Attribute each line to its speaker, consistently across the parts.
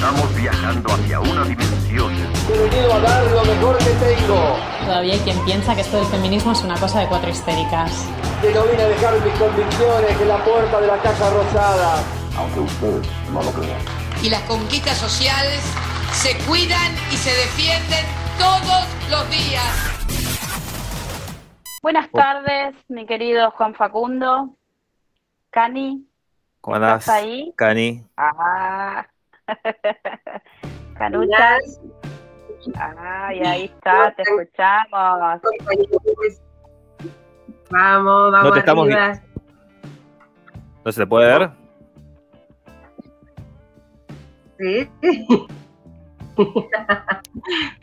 Speaker 1: Estamos viajando hacia una dimensión.
Speaker 2: He venido a dar lo mejor que tengo.
Speaker 3: Todavía hay quien piensa que esto del feminismo es una cosa de cuatro histéricas.
Speaker 2: Que no vine a dejar mis convicciones en la puerta de la Casa Rosada.
Speaker 1: Aunque ustedes no lo crean.
Speaker 4: Y las conquistas sociales se cuidan y se defienden todos los días.
Speaker 5: Buenas tardes, mi querido Juan Facundo. Cani.
Speaker 6: ¿Cómo andás?
Speaker 5: ¿Estás ahí?
Speaker 6: Cani.
Speaker 5: Ah. Canuchas. Ay, ahí está, te escuchamos.
Speaker 7: Vamos, vamos
Speaker 6: No te estamos
Speaker 7: arriba.
Speaker 6: ¿No se te puede ver?
Speaker 7: Sí.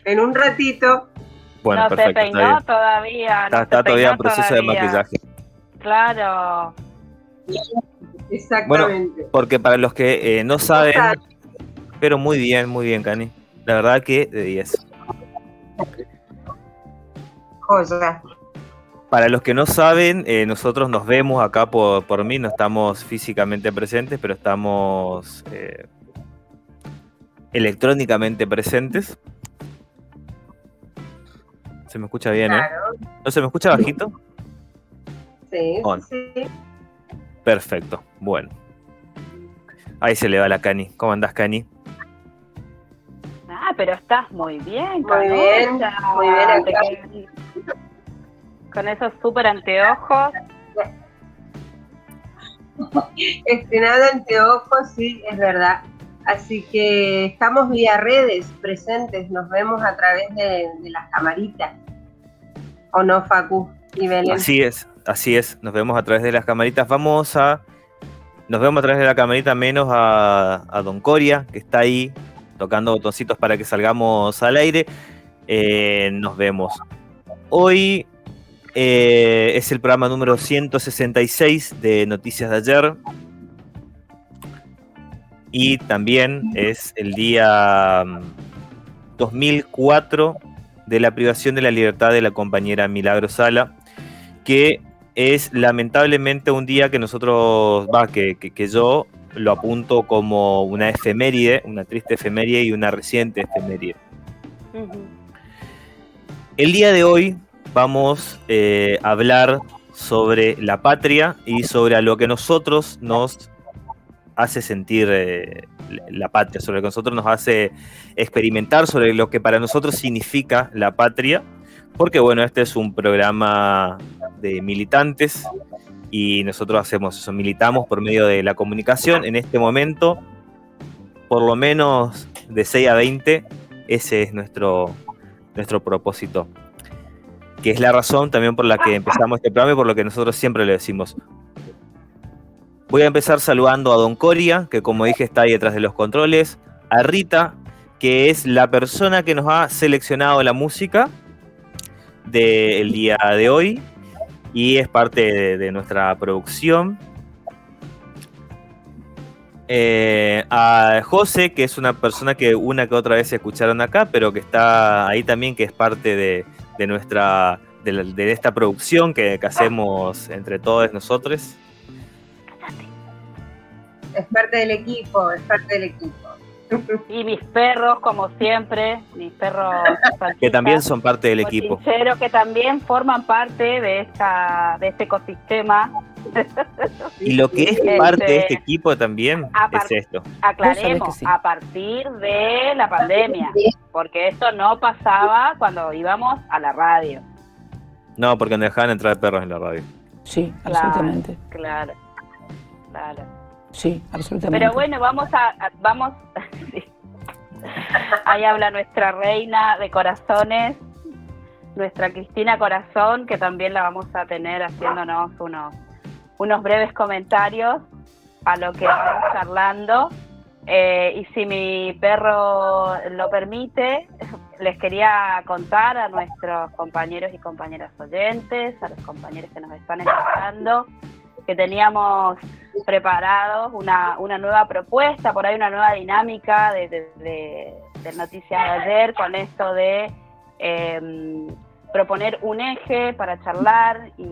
Speaker 7: en un ratito.
Speaker 6: Bueno,
Speaker 5: no
Speaker 6: perfecto.
Speaker 5: se peinó todavía.
Speaker 6: Está,
Speaker 5: no
Speaker 6: está
Speaker 5: se
Speaker 6: todavía en proceso de maquillaje.
Speaker 5: Claro.
Speaker 7: Exactamente.
Speaker 6: Porque para los que eh, no saben, pero muy bien, muy bien, Cani. La verdad que de 10.
Speaker 7: Joya.
Speaker 6: Para los que no saben, eh, nosotros nos vemos acá por, por mí, no estamos físicamente presentes, pero estamos eh, electrónicamente presentes. Se me escucha bien, ¿eh? ¿No se me escucha bajito?
Speaker 7: Sí,
Speaker 6: On.
Speaker 7: sí.
Speaker 6: Perfecto, bueno. Ahí se le va la Cani. ¿Cómo andás, Cani?
Speaker 5: Ah, pero estás muy bien,
Speaker 7: Muy bien,
Speaker 5: Canucha.
Speaker 7: muy bien acá.
Speaker 5: Con esos súper anteojos.
Speaker 7: Estrenado anteojos, sí, es verdad. Así que estamos vía redes presentes, nos vemos a través de, de las camaritas. ¿O no, Facu y Belén?
Speaker 6: Así es, así es. Nos vemos a través de las camaritas. Vamos a. Nos vemos a través de la camarita menos a, a Don Coria, que está ahí tocando botoncitos para que salgamos al aire. Eh, nos vemos. Hoy eh, es el programa número 166 de Noticias de ayer. Y también es el día mm, 2004 de la privación de la libertad de la compañera Milagro Sala, que es lamentablemente un día que nosotros, va, que, que- que yo lo apunto como una efeméride, una triste efeméride y una reciente efeméride. El día de hoy vamos eh, a hablar sobre la patria y sobre a lo que nosotros nos hace sentir eh, la patria, sobre lo que nosotros nos hace experimentar, sobre lo que para nosotros significa la patria, porque bueno, este es un programa de militantes y nosotros hacemos eso, militamos por medio de la comunicación. En este momento, por lo menos de 6 a 20, ese es nuestro, nuestro propósito. Que es la razón también por la que empezamos este programa y por lo que nosotros siempre le decimos. Voy a empezar saludando a Don Coria, que como dije está ahí detrás de los controles, a Rita, que es la persona que nos ha seleccionado la música del día de hoy y es parte de, nuestra producción. Eh, a José, que es una persona que una que otra vez escucharon acá, pero que está ahí también, que es parte de, de nuestra de, de esta producción que, que hacemos entre todos nosotros.
Speaker 7: Es parte del equipo, es parte del equipo.
Speaker 5: Y mis perros, como siempre, mis perros
Speaker 6: Que también son parte del equipo.
Speaker 5: sincero, que también forman parte de esta de este ecosistema.
Speaker 6: Y lo que es
Speaker 5: Este,
Speaker 6: parte de este equipo también es esto.
Speaker 5: Aclaremos,
Speaker 8: sí.
Speaker 5: a partir de la pandemia, porque esto no pasaba cuando íbamos a la radio.
Speaker 6: No, porque no dejaban entrar perros en la radio.
Speaker 8: Sí,
Speaker 5: Claro.
Speaker 8: absolutamente.
Speaker 5: Claro, claro.
Speaker 8: Sí, absolutamente.
Speaker 5: Pero bueno, vamos a, vamos, ahí habla nuestra reina de corazones, nuestra Cristina Corazón, que también la vamos a tener haciéndonos unos, unos breves comentarios a lo que vamos charlando. Eh, y si mi perro lo permite, les quería contar a nuestros compañeros y compañeras oyentes, a los compañeros que nos están escuchando, que teníamos preparados una, una nueva propuesta, por ahí una nueva dinámica de, Noticias de ayer con esto de eh, proponer un eje para charlar y,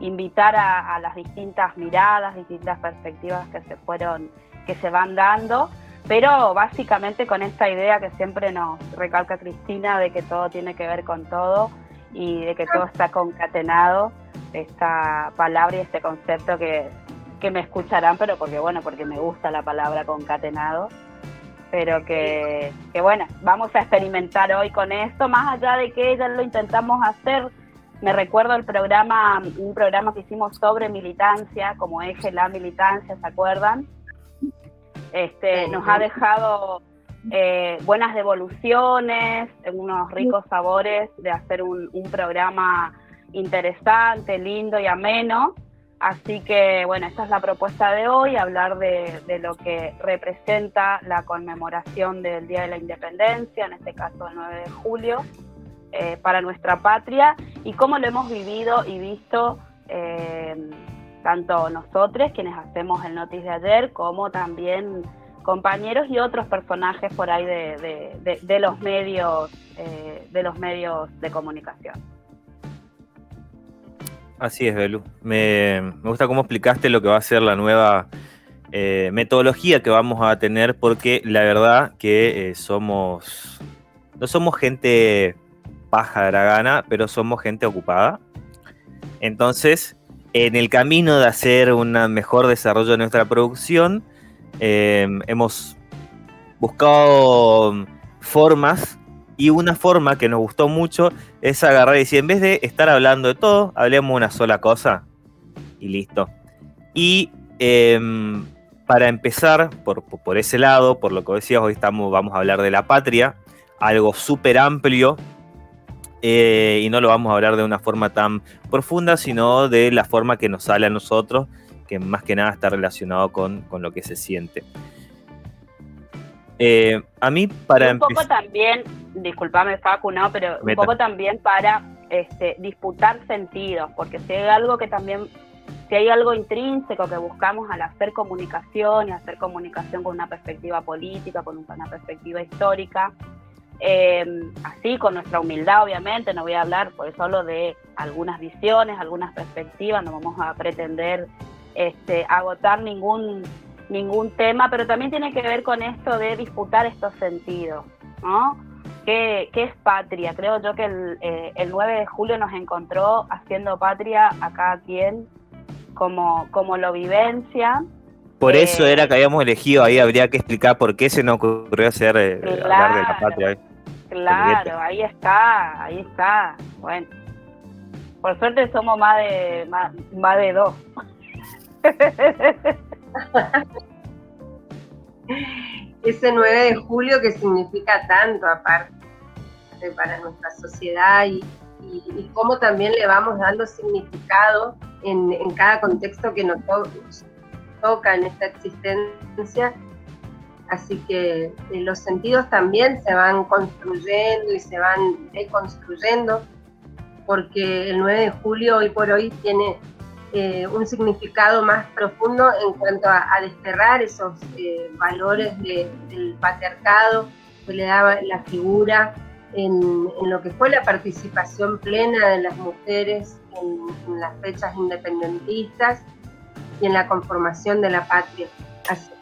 Speaker 5: y invitar a, a las distintas miradas, distintas perspectivas que se fueron, que se van dando. Pero básicamente con esta idea que siempre nos recalca Cristina de que todo tiene que ver con todo y de que todo está concatenado, esta palabra y este concepto que, que me escucharán, pero porque bueno, porque me gusta la palabra concatenado, pero que, que bueno, vamos a experimentar hoy con esto, más allá de que ya lo intentamos hacer. Me recuerdo el programa, un programa que hicimos sobre militancia, como eje la militancia, ¿se acuerdan? Este, nos ha dejado eh, buenas devoluciones, unos ricos sabores de hacer un, programa interesante, lindo y ameno. Así que, bueno, esta es la propuesta de hoy, hablar de, de, lo que representa la conmemoración del Día de la Independencia, en este caso el 9 de julio, eh, para nuestra patria y cómo lo hemos vivido y visto eh, tanto nosotros, quienes hacemos el notice de ayer, como también compañeros y otros personajes por ahí de, los medios eh, de los medios de comunicación.
Speaker 6: Así es, Belu. Me, me, gusta cómo explicaste lo que va a ser la nueva metodología que vamos a tener, porque la verdad que somos no somos gente paja de la gana, pero somos gente ocupada. Entonces, en el camino de hacer un mejor desarrollo de nuestra producción, eh, hemos buscado formas y una forma que nos gustó mucho es agarrar y decir, en vez de estar hablando de todo, hablemos una sola cosa y listo. Y em, para empezar, por, por, ese lado, por lo que decías, hoy estamos, vamos a hablar de la patria, algo súper amplio eh, y no lo vamos a hablar de una forma tan profunda, sino de la forma que nos sale a nosotros, que más que nada está relacionado con, lo que se siente. Eh, a mí para
Speaker 5: un poco también, disculpame Facu, no, pero un poco también para este, disputar sentidos, porque si hay algo que también, si hay algo intrínseco que buscamos al hacer comunicación y hacer comunicación con una perspectiva política, con una perspectiva histórica, eh, así, con nuestra humildad, obviamente, no voy a hablar por solo de algunas visiones, algunas perspectivas, no vamos a pretender este, agotar ningún, ningún tema, pero también tiene que ver con esto de disputar estos sentidos, ¿no? ¿Qué, es patria? Creo yo que el, eh, el 9 de julio nos encontró haciendo patria a cada quien como, como lo vivencia.
Speaker 6: Por eso era que habíamos elegido, ahí habría que explicar por qué se nos ocurrió hacer eh, hablar de la patria.
Speaker 5: Claro, ahí está, ahí está. Bueno, por suerte somos más de más, de dos.
Speaker 7: Ese 9 de julio que significa tanto aparte para nuestra sociedad y, cómo también le vamos dando significado en, cada contexto que nos toca en esta existencia. Así que eh, los sentidos también se van construyendo y se van deconstruyendo, porque el 9 de julio hoy por hoy tiene eh, un significado más profundo en cuanto a, desterrar esos eh, valores del patriarcado que le daba la figura en, lo que fue la participación plena de las mujeres en las fechas independentistas y en la conformación de la patria.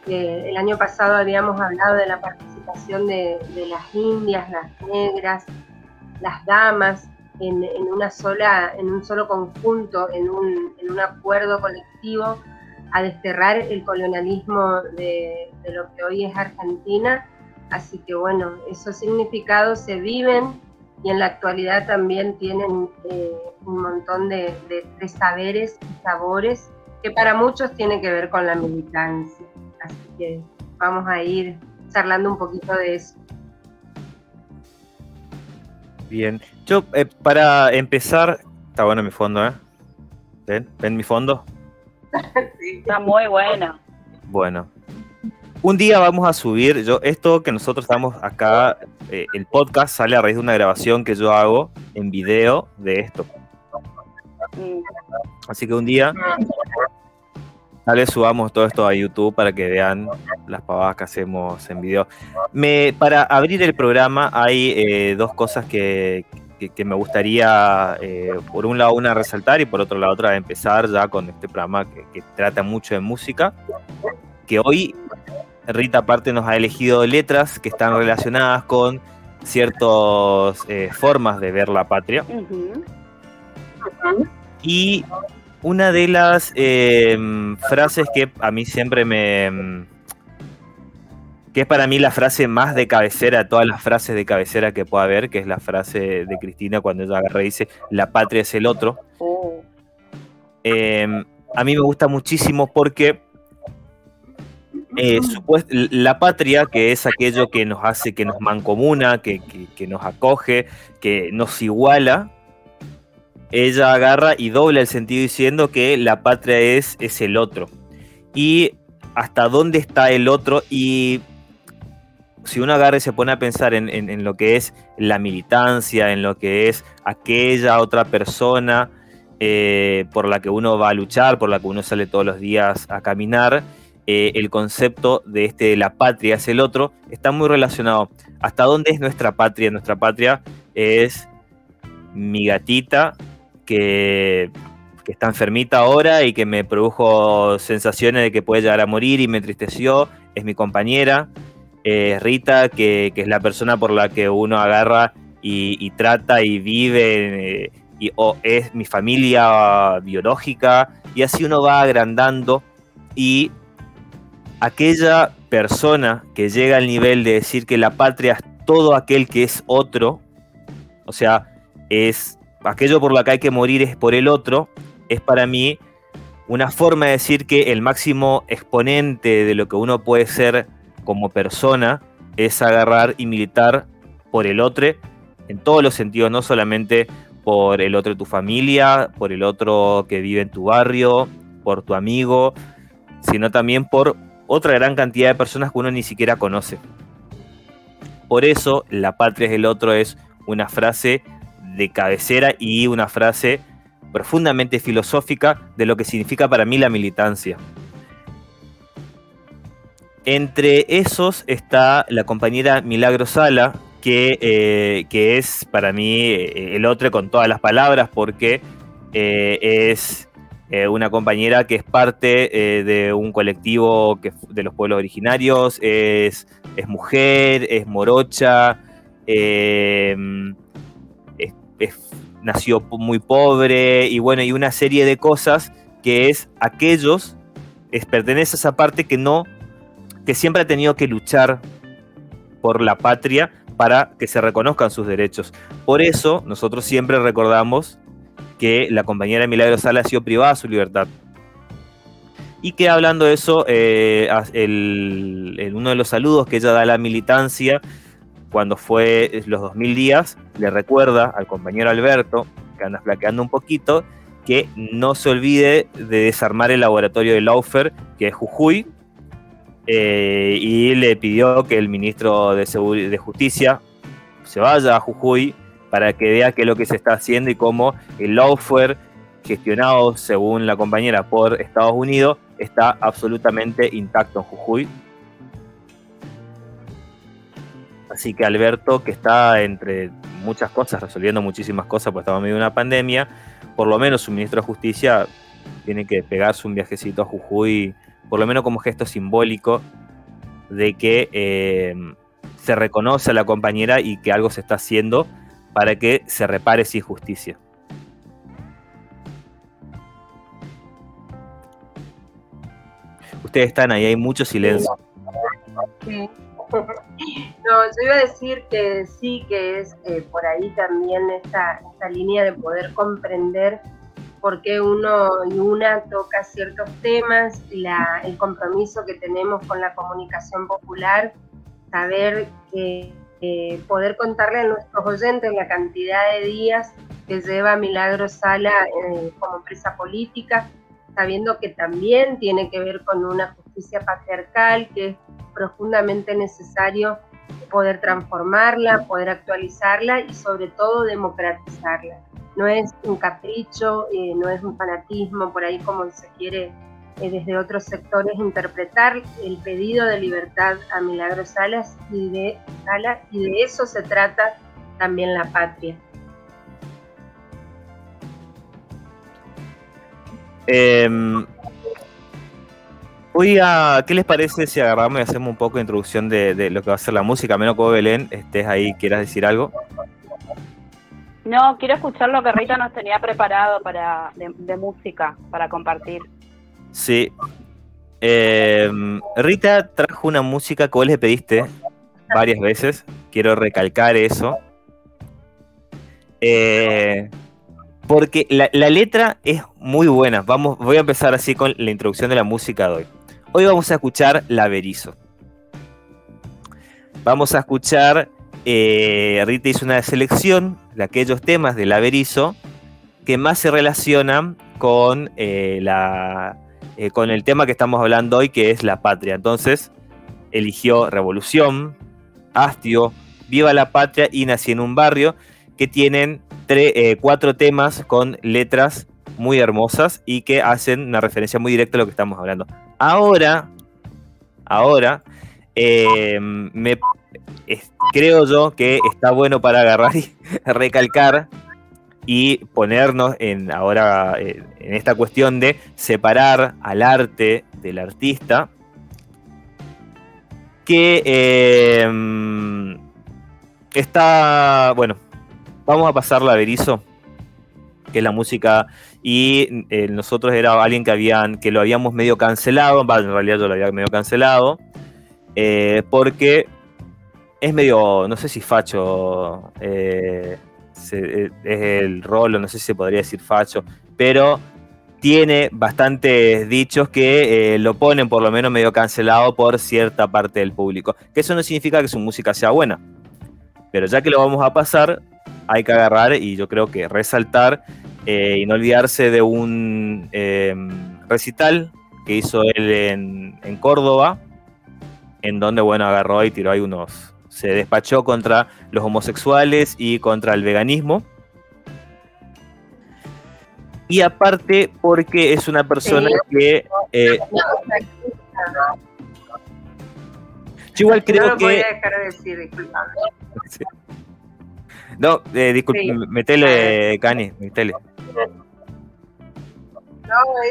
Speaker 7: El año pasado habíamos hablado de la participación de, las indias, las negras, las damas, en, una sola, en un solo conjunto, en un, en un acuerdo colectivo a desterrar el colonialismo de, lo que hoy es Argentina. Así que bueno, esos significados se viven y en la actualidad también tienen eh, un montón de, de, saberes y sabores que para muchos tiene que ver con la militancia. Así que vamos a ir charlando un poquito de eso.
Speaker 6: Bien, yo eh, para empezar, está bueno mi fondo, ¿eh? ¿Ven? ¿Ven mi fondo?
Speaker 5: Está muy bueno.
Speaker 6: Bueno, un día vamos a subir, yo esto que nosotros estamos acá, eh, el podcast sale a raíz de una grabación que yo hago en video de esto. Mm. Así que un día Tal vez subamos todo esto a YouTube para que vean las pavadas que hacemos en video. Me, para abrir el programa hay eh, dos cosas que, me gustaría, eh, por un lado una resaltar y por otro lado otra empezar ya con este programa que, trata mucho de música, que hoy Rita aparte nos ha elegido letras que están relacionadas con ciertas eh, formas de ver la patria. Y una de las eh, frases que a mí siempre me... que es para mí la frase más de cabecera, todas las frases de cabecera que pueda haber, que es la frase de Cristina cuando ella agarra y dice, la patria es el otro.
Speaker 5: Uh,
Speaker 6: Eh, a mí me gusta muchísimo porque eh, la patria, que es aquello que nos hace, que nos mancomuna, que, que- que nos acoge, que nos iguala, ella agarra y dobla el sentido diciendo que la patria es, es el otro. Y hasta dónde está el otro y si uno agarra y se pone a pensar en, lo que es la militancia, en lo que es aquella otra persona eh, por la que uno va a luchar, por la que uno sale todos los días a caminar, eh, el concepto de este la patria es el otro, está muy relacionado. ¿Hasta dónde es nuestra patria? Nuestra patria es mi gatita que, que está enfermita ahora y que me produjo sensaciones de que puede llegar a morir y me entristeció, es mi compañera, eh, Rita, que, que es la persona por la que uno agarra y, trata y vive, eh, y, o es mi familia biológica, y así uno va agrandando. Y aquella persona que llega al nivel de decir que la patria es todo aquel que es otro, o sea, es aquello por lo que hay que morir es por el otro, es para mí una forma de decir que el máximo exponente de lo que uno puede ser como persona es agarrar y militar por el otro en todos los sentidos, no solamente por el otro de tu familia, por el otro que vive en tu barrio, por tu amigo, sino también por otra gran cantidad de personas que uno ni siquiera conoce. Por eso, la patria es el otro es una frase de cabecera y una frase profundamente filosófica de lo que significa para mí la militancia. Entre esos está la compañera Milagro Sala, que, eh, que es para mí eh, el otro con todas las palabras, porque eh, es una compañera que es parte de un colectivo que, de los pueblos originarios, es, es mujer, es morocha, eh, es- nació muy pobre y bueno, y una serie de cosas que es aquellos, es, pertenece a esa parte que no, que siempre ha tenido que luchar por la patria para que se reconozcan sus derechos. Por eso nosotros siempre recordamos que la compañera Milagro Sala ha sido privada de su libertad. Y que hablando de eso, eh, el- uno de los saludos que ella da a la militancia, cuando fue los 2000 días, le recuerda al compañero Alberto, que anda flaqueando un poquito, que no se olvide de desarmar el laboratorio de Laufer, que es Jujuy, eh, y le pidió que el ministro de, Justicia se vaya a Jujuy para que vea qué es lo que se está haciendo y cómo el lawfare gestionado según la compañera por Estados Unidos está absolutamente intacto en Jujuy. Así que Alberto, que está entre muchas cosas, resolviendo muchísimas cosas, porque estamos en medio de una pandemia, por lo menos su ministro de Justicia tiene que pegarse un viajecito a Jujuy, por lo menos como gesto simbólico de que eh, se reconoce a la compañera y que algo se está haciendo para que se repare esa injusticia. Ustedes están ahí, hay mucho silencio.
Speaker 7: Sí. No, yo iba a decir que sí, que es eh, por ahí también esta, esta línea de poder comprender por qué uno y una toca ciertos temas, el compromiso que tenemos con la comunicación popular, saber que eh, poder contarle a nuestros oyentes la cantidad de días que lleva Milagro Sala eh, como empresa política, sabiendo que también tiene que ver con una justicia patriarcal, que es profundamente necesario poder transformarla, poder actualizarla y sobre todo democratizarla. No es un capricho, eh, no es un fanatismo, por ahí como se quiere eh, desde otros sectores interpretar el pedido de libertad a Milagro Salas y de, Sala, y de eso se trata también la patria.
Speaker 6: A, ¿qué les parece si agarramos y hacemos un poco de introducción de, lo que va a ser la música? A menos que Belén, estés ahí, quieras decir algo.
Speaker 5: No, quiero escuchar lo que Rita nos tenía preparado para de, música para compartir.
Speaker 6: Sí. Eh, Rita trajo una música que vos le pediste varias veces. Quiero recalcar eso. Eh, porque la, la letra es muy buena. Vamos, voy a empezar así con la introducción de la música de hoy. Hoy vamos a escuchar La Berizo. Vamos a escuchar. Eh, Rita hizo una selección de aquellos temas de La Berizo que más se relacionan con, eh, la, eh, con el tema que estamos hablando hoy, que es la patria. Entonces, eligió Revolución, Hastio, Viva la Patria y Nací en un barrio, que tienen cuatro temas con letras muy hermosas y que hacen una referencia muy directa a lo que estamos hablando. Ahora, ahora, eh, creo yo que está bueno para agarrar y recalcar y ponernos en ahora eh, en esta cuestión de separar al arte del artista que mm, está bueno vamos a pasarla a Berizo que es la música y eh, nosotros era alguien que habían que lo habíamos medio cancelado en realidad yo lo había medio cancelado eh, porque es medio no sé si facho eh, eh, es el rolo, no sé si se podría decir facho, pero tiene bastantes dichos que lo ponen por lo menos medio cancelado por cierta parte del público. Que eso no significa que su música sea buena. Pero ya que lo vamos a pasar, hay que agarrar y yo creo que resaltar y no olvidarse de un recital que hizo él en Córdoba, en donde, bueno, agarró y tiró ahí unos... Se despachó contra los homosexuales y contra el veganismo. Y aparte porque es una persona
Speaker 7: Sí.
Speaker 6: que... eh, yo igual creo
Speaker 7: no lo
Speaker 6: que...
Speaker 7: podía dejar de decir, disculpame.
Speaker 6: Sí. No, eh, disculpe,
Speaker 7: Sí.
Speaker 6: metele, Cani, metele.
Speaker 7: No,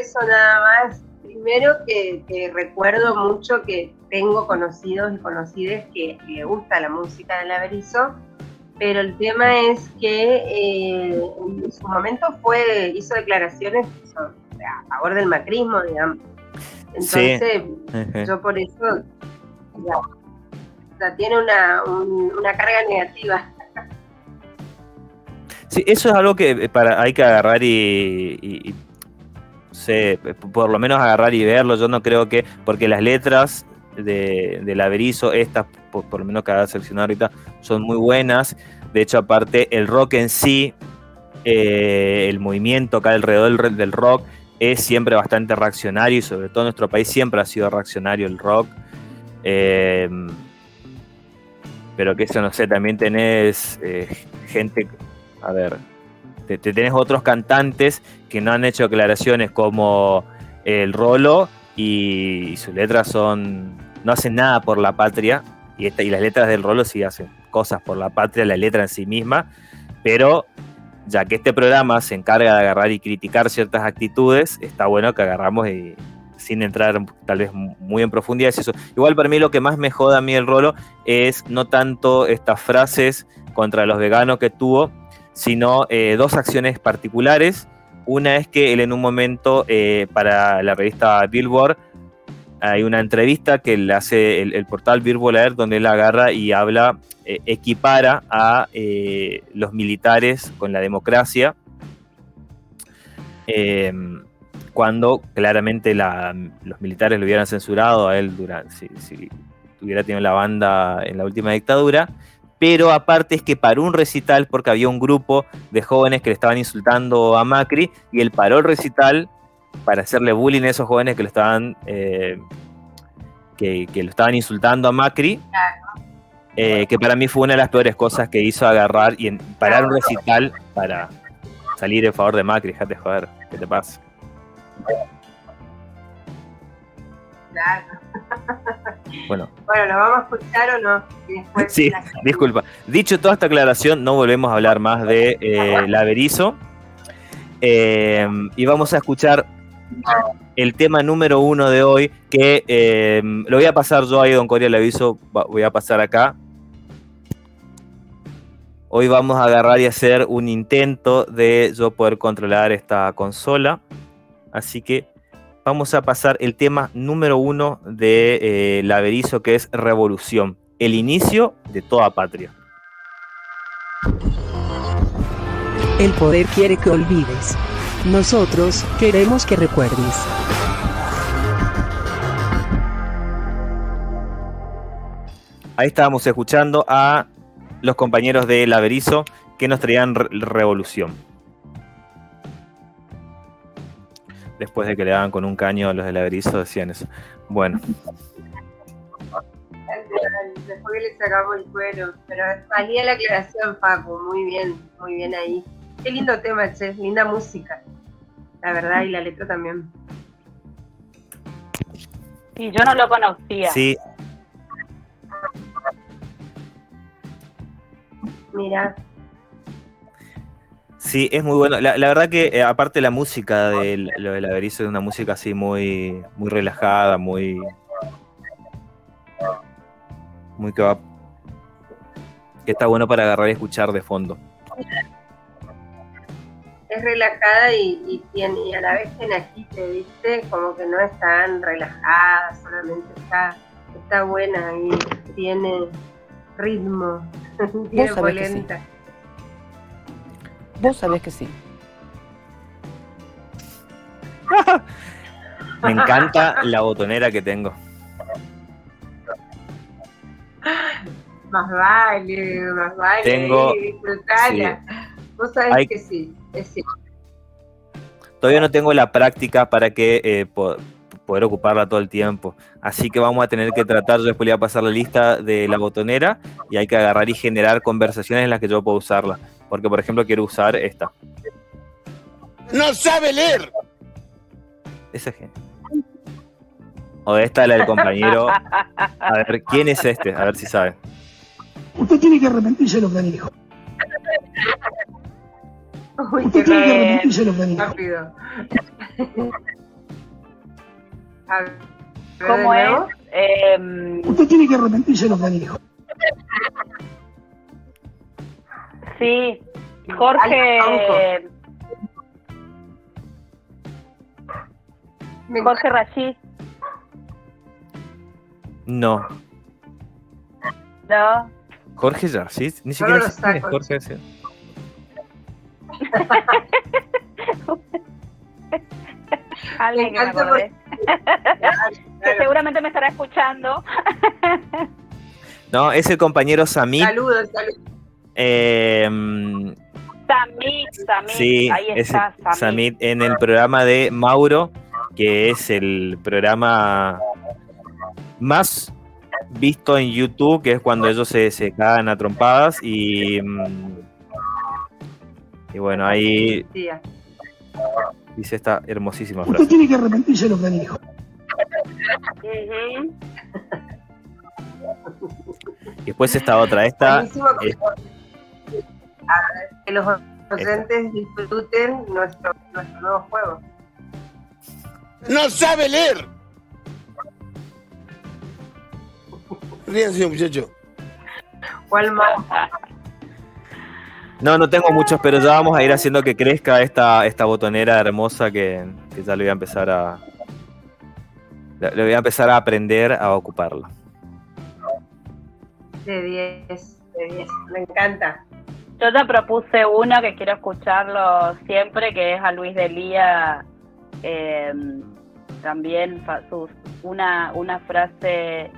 Speaker 7: eso nada más. Primero que, que recuerdo mucho que tengo conocidos y conocidas que le gusta la música del Averizo, pero el tema es que eh, en su momento fue hizo declaraciones a favor del macrismo, digamos. Entonces, yo por eso, ya, o sea, tiene una, un- una carga negativa.
Speaker 6: Sí, eso es algo que eh, para, hay que agarrar y, y- sé, p- por lo menos agarrar y verlo. Yo no creo que, porque las letras de, del Averizo, estas, por, por lo menos que ha seleccionado ahorita, son muy buenas. De hecho, aparte, el rock en sí, eh, el movimiento acá alrededor del, del rock, es siempre bastante reaccionario y sobre todo en nuestro país siempre ha sido reaccionario el rock. Eh, pero que eso, no sé, también tenés eh, gente, a ver, te, te tenés otros cantantes que no han hecho declaraciones como el Rolo y, sus letras son, no hacen nada por la patria y, esta, y las letras del Rolo sí hacen cosas por la patria, la letra en sí misma, pero ya que este programa se encarga de agarrar y criticar ciertas actitudes, está bueno que agarramos y sin entrar tal vez muy en profundidad es eso. Igual para mí lo que más me joda a mí el rolo es no tanto estas frases contra los veganos que tuvo, sino eh, dos acciones particulares. Una es que él en un momento eh, para la revista Billboard hay una entrevista que le hace el, portal Billboard donde él agarra y habla, eh, equipara a eh, los militares con la democracia. Eh, cuando claramente la- los militares lo hubieran censurado a él durante, si, si hubiera tenido la banda en la última dictadura. Pero aparte es que paró un recital porque había un grupo de jóvenes que le estaban insultando a Macri y él paró el recital para hacerle bullying a esos jóvenes que lo estaban eh, que, que lo estaban insultando a Macri. eh, que para mí fue una de las peores cosas que hizo agarrar y en- parar un recital para salir en favor de Macri. Déjate joder, ¿qué te pasa?
Speaker 7: Claro.
Speaker 6: Bueno,
Speaker 7: Bueno, ¿lo vamos a escuchar o no? Y después
Speaker 6: Sí,
Speaker 7: la-
Speaker 6: disculpa. Dicho toda esta aclaración, no volvemos a hablar más de eh, la Berizo. Eh, y vamos a escuchar el tema número uno de hoy, que eh, lo voy a pasar yo ahí, don Coria, le aviso, voy a pasar acá. Hoy vamos a agarrar y hacer un intento de yo poder controlar esta consola. Así que vamos a pasar el tema número uno de eh, Laberizo, que es Revolución, el inicio de toda patria.
Speaker 8: El poder quiere que olvides. Nosotros queremos que recuerdes.
Speaker 6: Ahí estábamos escuchando a los compañeros de Laberizo que nos traían re- revolución. Después de que le daban con un caño a los de Laberizo, decían eso. Bueno,
Speaker 7: Después que le sacamos el cuero. Pero valía la aclaración, Paco. Muy bien, muy bien ahí. Qué lindo tema, che. Linda música. La verdad, y la letra también.
Speaker 5: Y yo no lo conocía.
Speaker 6: sí,
Speaker 7: Mira,
Speaker 6: sí, es muy bueno. La, la verdad que eh, aparte la música de lo de Laberizo es una música así muy, muy relajada, muy... Muy que va... Que está bueno para agarrar y escuchar de fondo.
Speaker 7: es relajada y, y tiene, y a la vez tiene aquí, te viste, como que no es tan relajada, solamente está, está buena y tiene ritmo, tiene polenta.
Speaker 9: Vos sabés que sí.
Speaker 6: Me encanta la botonera que tengo.
Speaker 7: Más vale, más vale,
Speaker 6: Tengo-
Speaker 7: disfrutala. Vos sabés
Speaker 6: Hay-
Speaker 7: que sí, es cierto.
Speaker 6: Todavía no tengo la práctica para que eh, po- poder ocuparla todo el tiempo. Así que vamos a tener que tratar, yo después le voy a pasar la lista de la botonera y hay que agarrar y generar conversaciones en las que yo puedo usarla. Porque, por ejemplo, quiero usar esta.
Speaker 10: ¡No sabe leer!
Speaker 6: Esa es genial. O esta, la del compañero. A ver, ¿quién es este? A ver si sabe.
Speaker 10: Usted tiene que arrepentirse de lo que dijo.
Speaker 7: Uy,
Speaker 10: Usted
Speaker 7: qué
Speaker 10: tiene que arrepentirse de lo que dijo.
Speaker 5: ¿Cómo es?
Speaker 10: Usted tiene que arrepentirse de lo que dijo.
Speaker 5: Sí, Jorge, Jorge Rashid,
Speaker 6: No.
Speaker 5: ¿no?
Speaker 6: Jorge Yarcís. Ni siquiera
Speaker 7: lo
Speaker 6: sé quién es. Jorge ese.
Speaker 5: Alguien que me
Speaker 7: encanta
Speaker 5: acordé. que seguramente me estará escuchando.
Speaker 6: No, es el compañero Samit.
Speaker 7: Saludos, saludos.
Speaker 6: Eh,
Speaker 5: Samit, Samit,
Speaker 6: Sí,
Speaker 5: ahí
Speaker 6: es
Speaker 5: está, Samit.
Speaker 6: Samit en el programa de Mauro, que es el programa más visto en YouTube, que es cuando ellos se, se cagan a trompadas y, mm, y bueno, ahí dice esta hermosísima
Speaker 10: Usted
Speaker 6: frase.
Speaker 10: tiene que arrepentirse lo que dijo.
Speaker 6: Después esta otra, esta
Speaker 7: Buenísimo. A ver, que los oyentes disfruten nuestro, nuestro nuevo juego.
Speaker 10: ¡No sabe leer! Ríanse, muchacho.
Speaker 7: ¿Cuál más?
Speaker 6: No, no tengo muchos, pero ya vamos a ir haciendo que crezca esta, esta botonera hermosa que, que ya le voy a empezar a. Le le voy a empezar a aprender a ocuparla.
Speaker 7: De 10, de 10. Me encanta.
Speaker 5: Yo ya propuse uno que quiero escucharlo siempre, que es a Luis Delía, eh, también fa- sus, una, una frase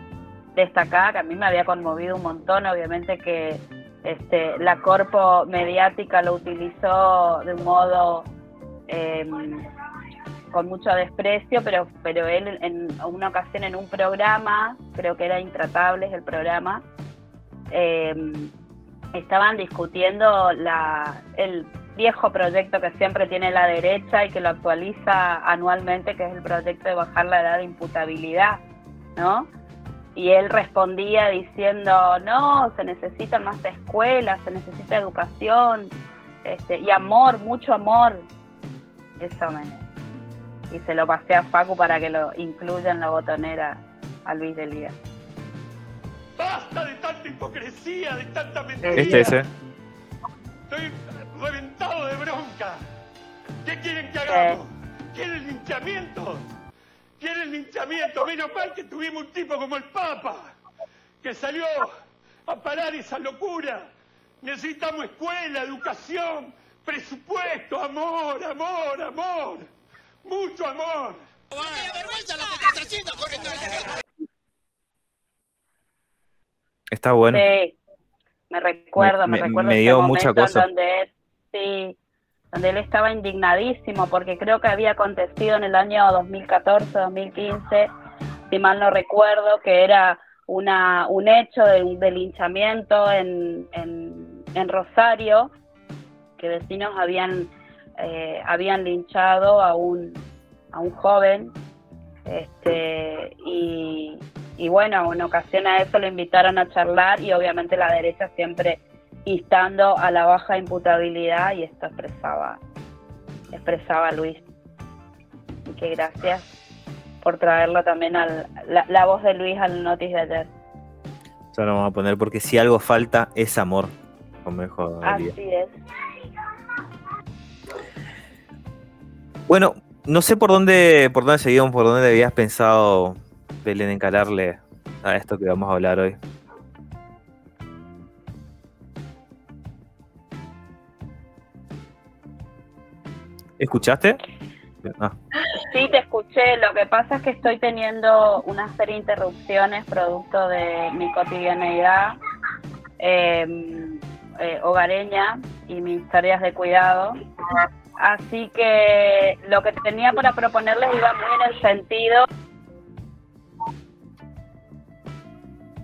Speaker 5: destacada que a mí me había conmovido un montón, obviamente que este, la corpo mediática lo utilizó de un modo eh, con mucho desprecio, pero, pero él en una ocasión en un programa, creo que era Intratables el programa, eh, estaban discutiendo la, el viejo proyecto que siempre tiene la derecha y que lo actualiza anualmente, que es el proyecto de bajar la edad de imputabilidad, ¿no? Y él respondía diciendo, no, se necesitan más escuelas, se necesita educación, este, y amor, mucho amor. Eso me, y se lo pasé a Facu para que lo incluya en la botonera a Luis Delía.
Speaker 9: ¡Basta de tanta hipocresía, de tanta mentira!
Speaker 6: Este es, ¿eh?
Speaker 9: Estoy reventado de bronca. ¿Qué quieren que hagamos? ¿Quieren linchamiento? ¿Quieren linchamiento? Menos mal que tuvimos un tipo como el Papa, que salió a parar esa locura. Necesitamos escuela, educación, presupuesto, amor, amor, amor. Mucho amor.
Speaker 6: Está bueno.
Speaker 5: Sí, me recuerdo, me,
Speaker 6: Me-
Speaker 5: recuerdo
Speaker 6: me
Speaker 5: ese
Speaker 6: dio mucha cosa.
Speaker 5: donde él, sí, donde él estaba indignadísimo porque creo que había acontecido en el año 2014, 2015, si mal no recuerdo, que era una un hecho de, un- de linchamiento en, en, en Rosario, que vecinos habían eh, habían linchado a un a un joven este y, y bueno en ocasión a eso lo invitaron a charlar y obviamente la derecha siempre instando a la baja imputabilidad y esto expresaba expresaba Luis. Y que gracias por traerlo también al la, la voz de Luis al notis de ayer.
Speaker 6: Ya lo vamos a poner porque si algo falta es amor, dijo Elías.
Speaker 5: así es.
Speaker 6: Bueno, no sé por dónde, por dónde seguimos, por dónde habías pensado, Belén, encararle a esto que vamos a hablar hoy. ¿Escuchaste? Ah,
Speaker 5: Sí, te escuché. Lo que pasa es que estoy teniendo una serie de interrupciones producto de mi cotidianeidad eh, eh, hogareña y mis tareas de cuidado. Así que lo que tenía para proponerles iba muy en el sentido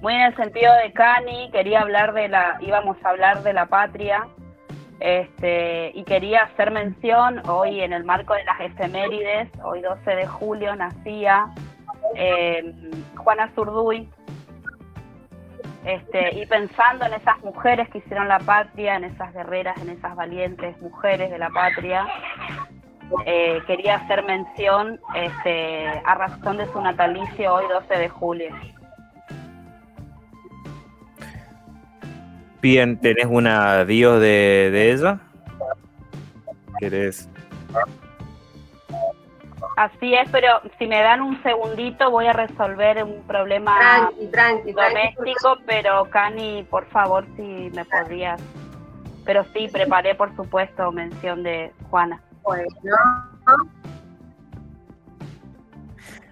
Speaker 5: muy en el sentido de Cani, quería hablar de la, íbamos a hablar de la patria, este, y quería hacer mención hoy en el marco de las efemérides, hoy 12 de julio nacía eh, Juana Zurduy, este, y pensando en esas mujeres que hicieron la patria, en esas guerreras, en esas valientes mujeres de la patria, eh, quería hacer mención este, a razón de su natalicio hoy 12 de julio.
Speaker 6: Bien, ¿tenés una Dios de, de ella? ¿Querés?
Speaker 5: Así es, pero si me dan un segundito voy a resolver un problema
Speaker 7: Tranqui, tranqui, tranqui.
Speaker 5: doméstico, pero Cani, por favor, si me podrías. Pero sí, preparé, por supuesto, mención de Juana.
Speaker 7: Bueno.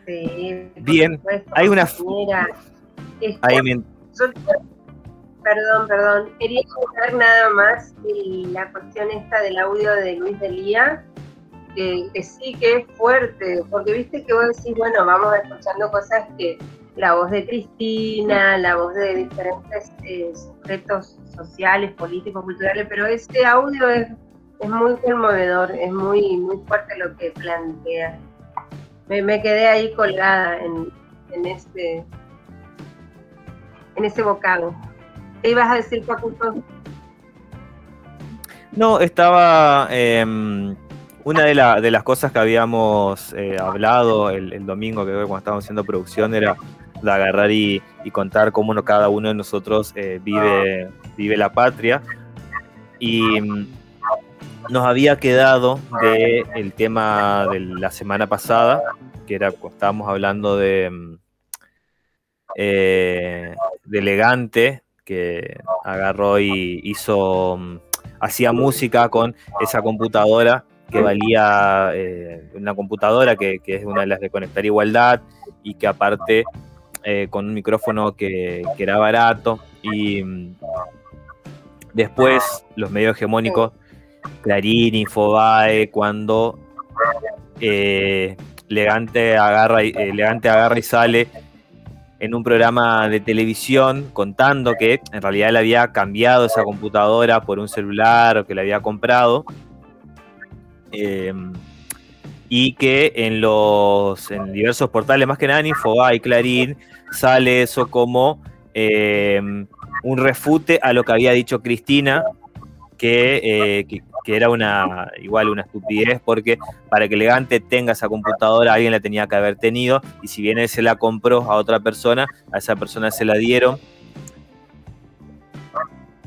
Speaker 7: Sí,
Speaker 6: Bien,
Speaker 7: supuesto,
Speaker 6: hay una-
Speaker 7: Mira,
Speaker 6: Ahí me-
Speaker 7: yo- perdón, perdón. Quería comentar nada más la cuestión esta del audio de Luis Delía, que, sí que es fuerte, porque viste que vos decís, bueno, vamos escuchando cosas que la voz de Cristina, la voz de diferentes eh, sujetos sociales, políticos, culturales, pero ese audio es, es muy conmovedor, es muy, muy fuerte lo que plantea. Me, quedé ahí colgada en, en ese en ese bocado. ¿Qué ibas a decir, Facundo?
Speaker 6: No, estaba. em, una de, la- de las cosas que habíamos eh, hablado el, domingo, que cuando estábamos haciendo producción, era de agarrar y, contar cómo cada uno de nosotros eh, vive, vive la patria. Y mm, nos había quedado de el tema de la semana pasada, que era cuando estábamos hablando de, mm, eh, de Elegante, que agarró y hizo, mm, hacía música con esa computadora que valía eh, una computadora que, que es una de las de Conectar Igualdad y que aparte eh, con un micrófono que, que era barato y mm, después los medios hegemónicos Clarín, Infobae, cuando eh, Legante agarra y, eh, Elegante agarra y sale en un programa de televisión contando que en realidad él había cambiado esa computadora por un celular o que le había comprado. Eh, y que en los en diversos portales, más que nada en Infobae y Clarín, sale eso como eh, un refute a lo que había dicho Cristina, que, eh, que, que era una igual una estupidez porque para que Elegante tenga esa computadora alguien la tenía que haber tenido y si bien él se la compró a otra persona, a esa persona se la dieron.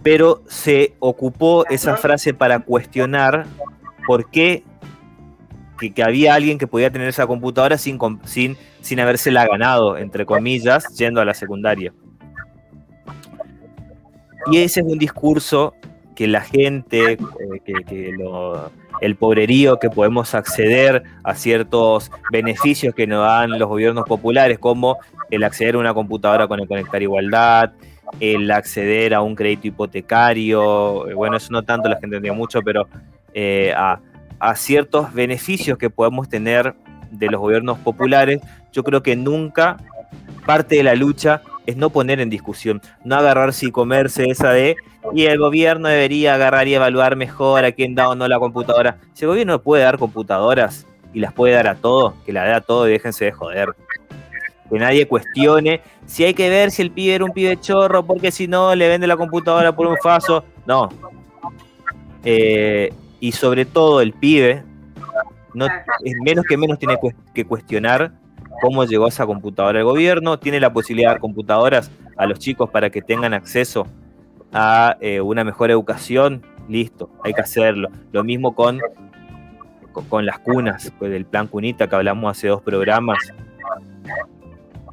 Speaker 6: Pero se ocupó esa frase para cuestionar por qué que, había alguien que podía tener esa computadora sin, sin, sin habérsela ganado, entre comillas, yendo a la secundaria. Y ese es un discurso que la gente, eh, que, lo- el pobrerío, que podemos acceder a ciertos beneficios que nos dan los gobiernos populares, como el acceder a una computadora con el Conectar Igualdad, el acceder a un crédito hipotecario, eh, bueno, eso no tanto la gente entendía mucho, pero eh, a ciertos beneficios que podemos tener de los gobiernos populares, yo creo que nunca parte de la lucha es no poner en discusión, no agarrarse y comerse esa de, y el gobierno debería agarrar y evaluar mejor a quién da o no la computadora. Si el gobierno puede dar computadoras y las puede dar a todo, que la dé a todo y déjense de joder. Que nadie cuestione si hay que ver si el pibe era un pibe chorro, porque si no le vende la computadora por un faso. No. Eh, y sobre todo el pibe, no, es menos que menos tiene que cuestionar cómo llegó esa computadora al gobierno, tiene la posibilidad de dar computadoras a los chicos para que tengan acceso a eh, una mejor educación, listo, hay que hacerlo. Lo mismo con, con, las cunas, pues, del plan Cunita que hablamos hace dos programas.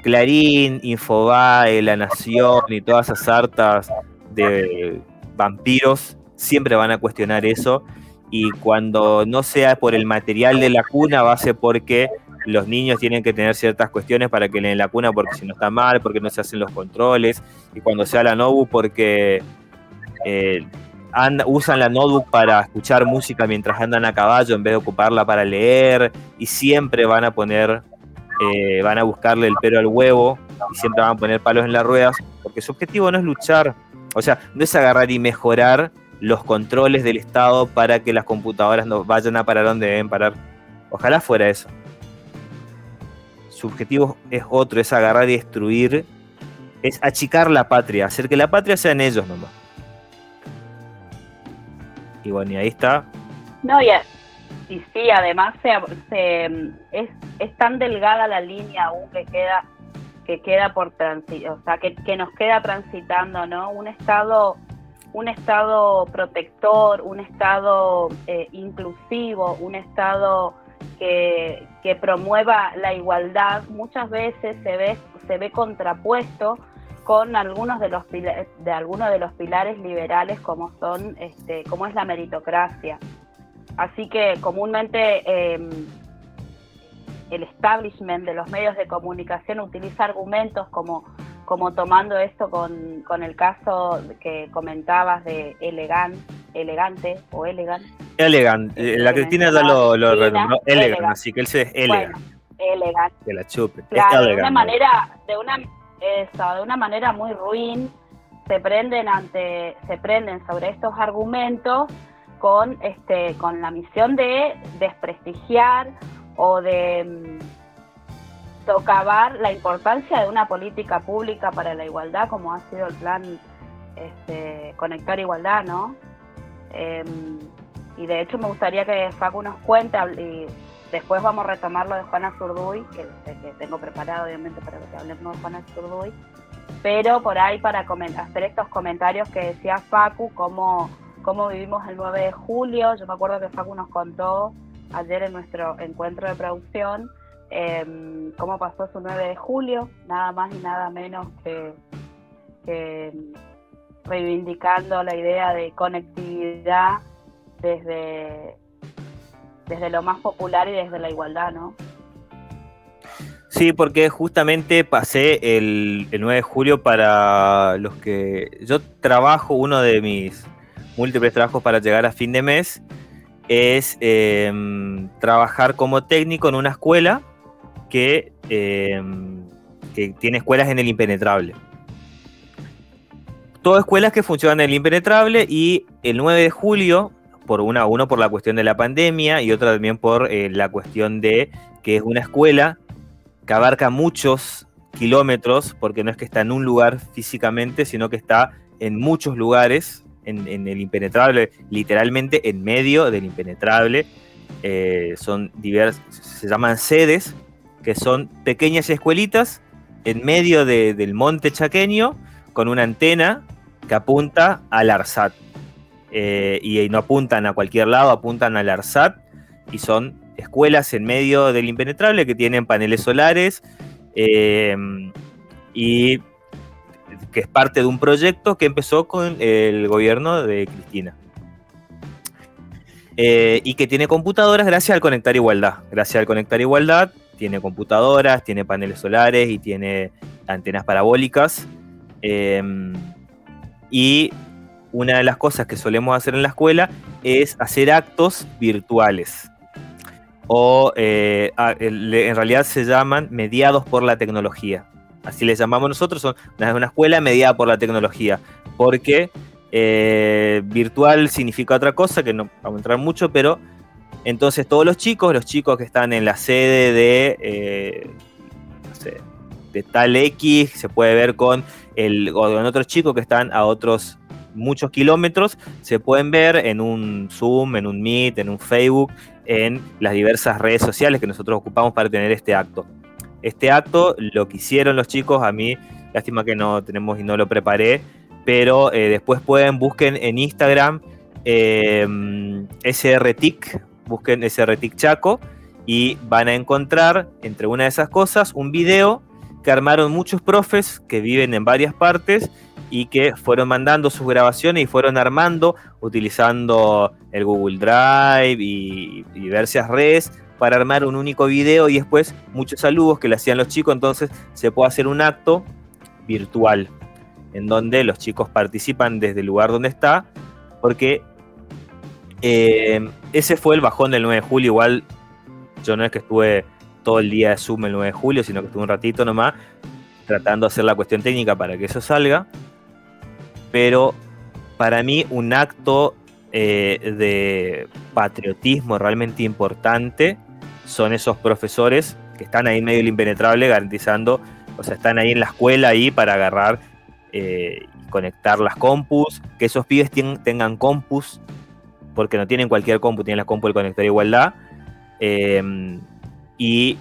Speaker 6: Clarín, Infobae, La Nación y todas esas hartas de vampiros siempre van a cuestionar eso y cuando no sea por el material de la cuna va a ser porque los niños tienen que tener ciertas cuestiones para que leen la cuna porque si no está mal, porque no se hacen los controles y cuando sea la notebook porque eh, anda- usan la notebook para escuchar música mientras andan a caballo en vez de ocuparla para leer y siempre van a poner eh, van a buscarle el pelo al huevo y siempre van a poner palos en las ruedas, porque su objetivo no es luchar, o sea, no es agarrar y mejorar los controles del Estado para que las computadoras no vayan a parar donde deben parar. Ojalá fuera eso. Su objetivo es otro, es agarrar y destruir, es achicar la patria, hacer que la patria sean ellos nomás. Y bueno, y ahí está.
Speaker 5: No, y, a- y sí, además se, se, es, es tan delgada la línea aún que queda que queda por transitar, o sea, que, que nos queda transitando, ¿no? Un estado un estado protector, un estado eh, inclusivo, un estado que, promueva la igualdad, muchas veces se ve se ve contrapuesto con algunos de los de algunos de los pilares liberales como son este como es la meritocracia. Así que comúnmente eh, el establishment de los medios de comunicación utiliza argumentos como, como tomando esto con, con el caso que comentabas de elegan, elegante o elegant.
Speaker 6: Elegant, eh, la Cristina ya lo, lo renombró Elegant,
Speaker 5: Elegant.
Speaker 6: así que él se es Elegant,
Speaker 5: Bueno, elegant.
Speaker 6: que la chupe.
Speaker 5: Claro, de una manera, de una, eso, de una manera muy ruin, se prenden ante, se prenden sobre estos argumentos con este, con la misión de desprestigiar o de mm, socavar la importancia de una política pública para la igualdad, como ha sido el plan este, Conectar Igualdad, ¿no? Em, y de hecho me gustaría que Facu nos cuente y después vamos a retomar lo de Juana Zurduy, que, tengo preparado obviamente para que hablemos de Juana Zurduy, pero por ahí para hacer estos comentarios que decía Facu, cómo, cómo vivimos el 9 de julio, yo me acuerdo que Facu nos contó ayer en nuestro encuentro de producción em, cómo pasó su 9 de julio, nada más y nada menos que, que reivindicando la idea de conectividad desde, desde lo más popular y desde la igualdad, ¿no?
Speaker 6: Sí, porque justamente pasé el, el 9 de julio para los que... Yo trabajo, uno de mis múltiples trabajos para llegar a fin de mes es eh, trabajar como técnico en una escuela que, eh, que tiene escuelas en el impenetrable. Todas escuelas que funcionan en el impenetrable y el 9 de julio, por una, uno por la cuestión de la pandemia y otra también por eh, la cuestión de que es una escuela que abarca muchos kilómetros, porque no es que está en un lugar físicamente, sino que está en muchos lugares en, el impenetrable, literalmente en medio del impenetrable. Eh, son diversas, se llaman sedes, que son pequeñas escuelitas en medio de- del monte chaqueño con una antena que apunta al ARSAT. Eh, y no apuntan a cualquier lado, apuntan al ARSAT y son escuelas en medio del impenetrable que tienen paneles solares eh, y que es parte de un proyecto que empezó con el gobierno de Cristina. Eh, y que tiene computadoras gracias al Conectar Igualdad. Gracias al Conectar Igualdad tiene computadoras, tiene paneles solares y tiene antenas parabólicas. Eh, y una de las cosas que solemos hacer en la escuela es hacer actos virtuales. O eh, en realidad se llaman mediados por la tecnología. Así les llamamos nosotros, son una, una escuela mediada por la tecnología. Porque eh, virtual significa otra cosa, que no vamos a entrar mucho, pero entonces todos los chicos, los chicos que están en la sede de, eh, no sé, tal X, se puede ver con, el, con otros chicos que están a otros muchos kilómetros, se pueden ver en un Zoom, en un Meet, en un Facebook, en las diversas redes sociales que nosotros ocupamos para tener este acto. Este acto lo que hicieron los chicos, a mí, lástima que no tenemos y no lo preparé, pero eh, después pueden, busquen en Instagram eh, SRTIC, busquen SRTIC Chaco y van a encontrar entre una de esas cosas un video que armaron muchos profes que viven en varias partes y que fueron mandando sus grabaciones y fueron armando utilizando el Google Drive y, diversas redes para armar un único video y después muchos saludos que le hacían los chicos, entonces se puede hacer un acto virtual en donde los chicos participan desde el lugar donde está, porque eh, ese fue el bajón del 9 de julio, igual yo no es que estuve todo el día de Zoom el 9 de julio, sino que estuve un ratito nomás tratando de hacer la cuestión técnica para que eso salga, pero para mí un acto eh, de patriotismo realmente importante son esos profesores que están ahí medio impenetrable garantizando, o sea, están ahí en la escuela ahí para agarrar eh, y conectar las compus, que esos pibes tengan compus, porque no tienen cualquier compu, tienen la compu del conector igualdad, eh, y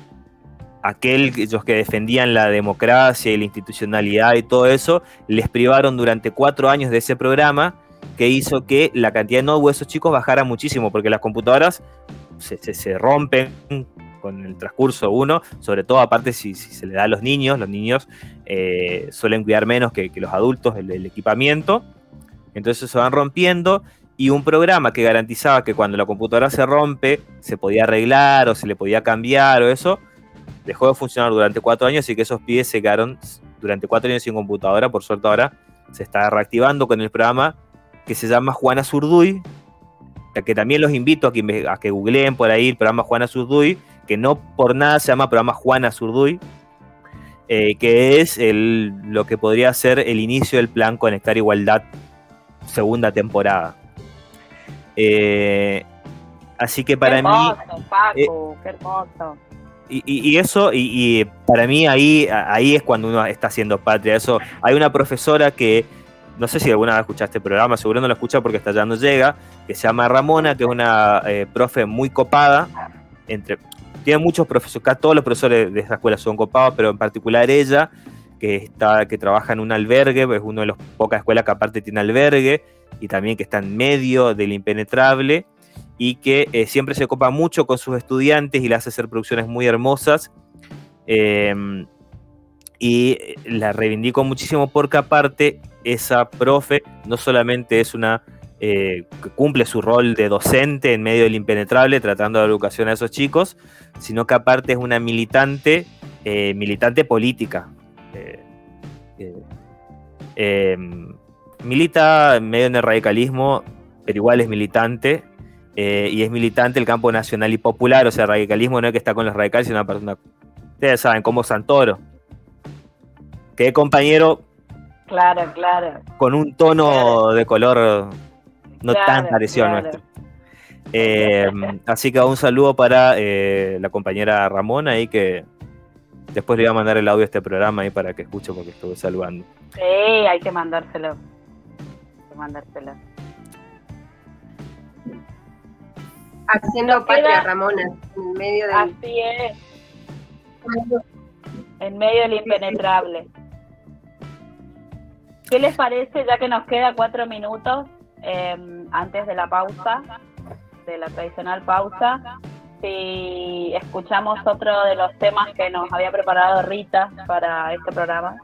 Speaker 6: aquel, ellos que defendían la democracia y la institucionalidad y todo eso, les privaron durante cuatro años de ese programa que hizo que la cantidad de notebooks de esos chicos bajara muchísimo, porque las computadoras se, se- rompen con el transcurso uno, sobre todo aparte si, se le da a los niños, los niños eh, suelen cuidar menos que, que los adultos el equipamiento, entonces se van rompiendo y un programa que garantizaba que cuando la computadora se rompe se podía arreglar o se le podía cambiar o eso, dejó de funcionar durante cuatro años y que esos pibes se quedaron durante cuatro años sin computadora, por suerte ahora se está reactivando con el programa que se llama Juana Zurduy, que también los invito a que, a que googleen por ahí el programa Juana Zurduy, que no por nada se llama programa Juana Zurduy, eh, que es el, lo que podría ser el inicio del plan Conectar Igualdad segunda temporada. Eh, así que para
Speaker 5: qué
Speaker 6: mí...
Speaker 5: qué hermoso.
Speaker 6: Y, y- y eso, y, y para mí ahí, ahí es cuando uno está haciendo patria. Eso, hay una profesora que, no sé si alguna vez escuchaste el programa, seguro no lo escucha porque hasta allá no llega, que se llama Ramona, que es una eh, profe muy copada. Entre, tiene muchos profesores, todos los profesores de esa escuela son copados, pero en particular ella, que, está, que trabaja en un albergue, es una de las pocas escuelas que aparte tiene albergue, y también que está en medio del impenetrable y que eh, siempre se copa mucho con sus estudiantes y le hace hacer producciones muy hermosas. Eh, y la reivindico muchísimo porque aparte esa profe no solamente es una eh, que cumple su rol de docente en medio del impenetrable tratando de dar educación a esos chicos, sino que aparte es una militante, eh, militante política. Eh, eh, eh, milita medio en el radicalismo, pero igual es militante. eh, y es militante del campo nacional y popular, o sea, radicalismo no es que está con los radicales, sino una persona. Ustedes saben, como Santoro. Que compañero
Speaker 5: Claro, claro.
Speaker 6: con un tono de color no
Speaker 5: Claro,
Speaker 6: tan parecido
Speaker 5: claro.
Speaker 6: al nuestro. Eh, así que un saludo para eh, la compañera Ramona ahí que después le voy a mandar el audio a este programa ahí para que escuche porque estuve saludando.
Speaker 5: Sí, hay que mandárselo mandárselas.
Speaker 7: Haciendo patria. Ramona, en medio de...
Speaker 5: Así es. En medio del impenetrable. ¿Qué les parece, ya que nos queda cuatro minutos eh, antes de la pausa, de la tradicional pausa, si escuchamos otro de los temas que nos había preparado Rita para este programa?